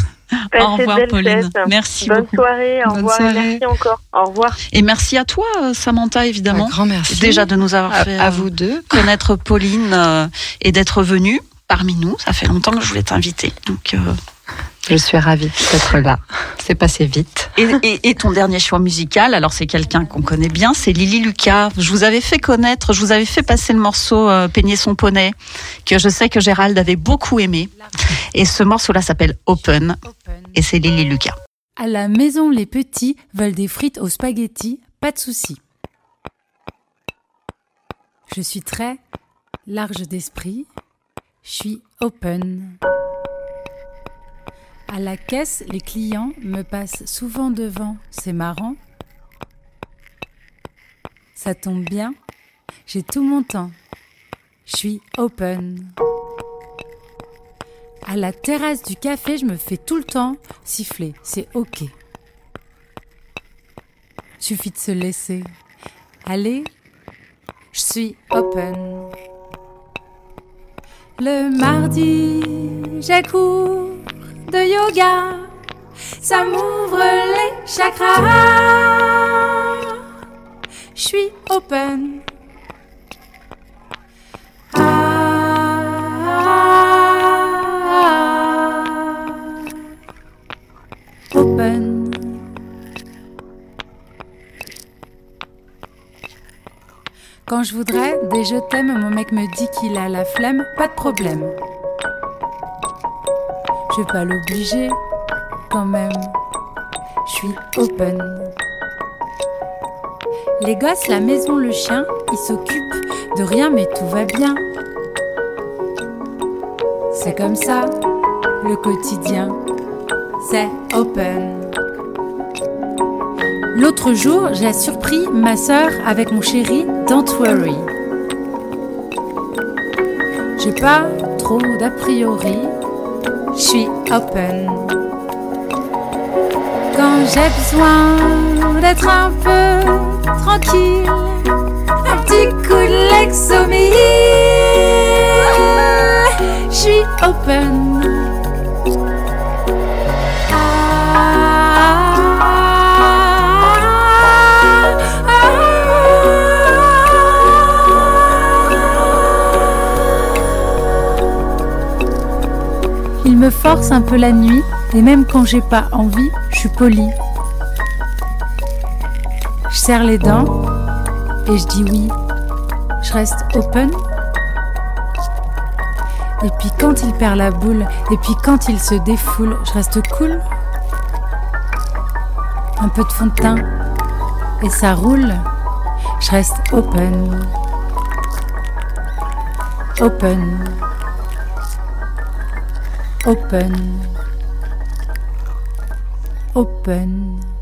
Passez Au revoir, Pauline. Merci Bonne beaucoup. soirée, au Bonne revoir soirée. merci encore. Au revoir. Et merci à toi, euh, Samantha, Un évidemment. grand merci. Déjà de nous avoir à, fait à euh, vous deux. connaître Pauline euh, et d'être venue parmi nous. Ça fait longtemps que je voulais t'inviter. Donc, euh, Je suis ravie d'être là. C'est passé vite. Et, et- et ton dernier choix musical, alors c'est quelqu'un qu'on connaît bien, c'est Lily Lucas. Je vous avais fait connaître, je vous avais fait passer le morceau euh, Peigner son poney, que je sais que Gérald avait beaucoup aimé. Et ce morceau-là s'appelle Open, et c'est Lily Lucas. À la maison, les petits veulent des frites aux spaghettis, pas de souci. Je suis très large d'esprit, je suis open. À la caisse, les clients me passent souvent devant, c'est marrant. Ça tombe bien, j'ai tout mon temps, je suis open. À la terrasse du café, je me fais tout le temps siffler, c'est ok. Suffit de se laisser. Allez, je suis open. Le mardi, j'ai cours de yoga. Ça m'ouvre les chakras. Je suis open. Quand je voudrais des je t'aime, mon mec me dit qu'il a la flemme, pas de problème. Je vais pas l'obliger, quand même. Je suis open. Les gosses, la maison, le chien, ils s'occupent de rien, mais tout va bien. C'est comme ça, le quotidien. Open. L'autre jour, j'ai surpris ma sœur avec mon chéri Don't Worry. J'ai pas trop d'a priori, je suis open. Quand j'ai besoin d'être un peu tranquille, un petit coup de Lexomil, je suis open. Me force un peu la nuit, et même quand j'ai pas envie, je suis polie. Je serre les dents et je dis oui. Je reste open. Et puis quand il perd la boule, et puis quand il se défoule, je reste cool. Un peu de fond de teint et ça roule. Je reste open. Open. Open. Open.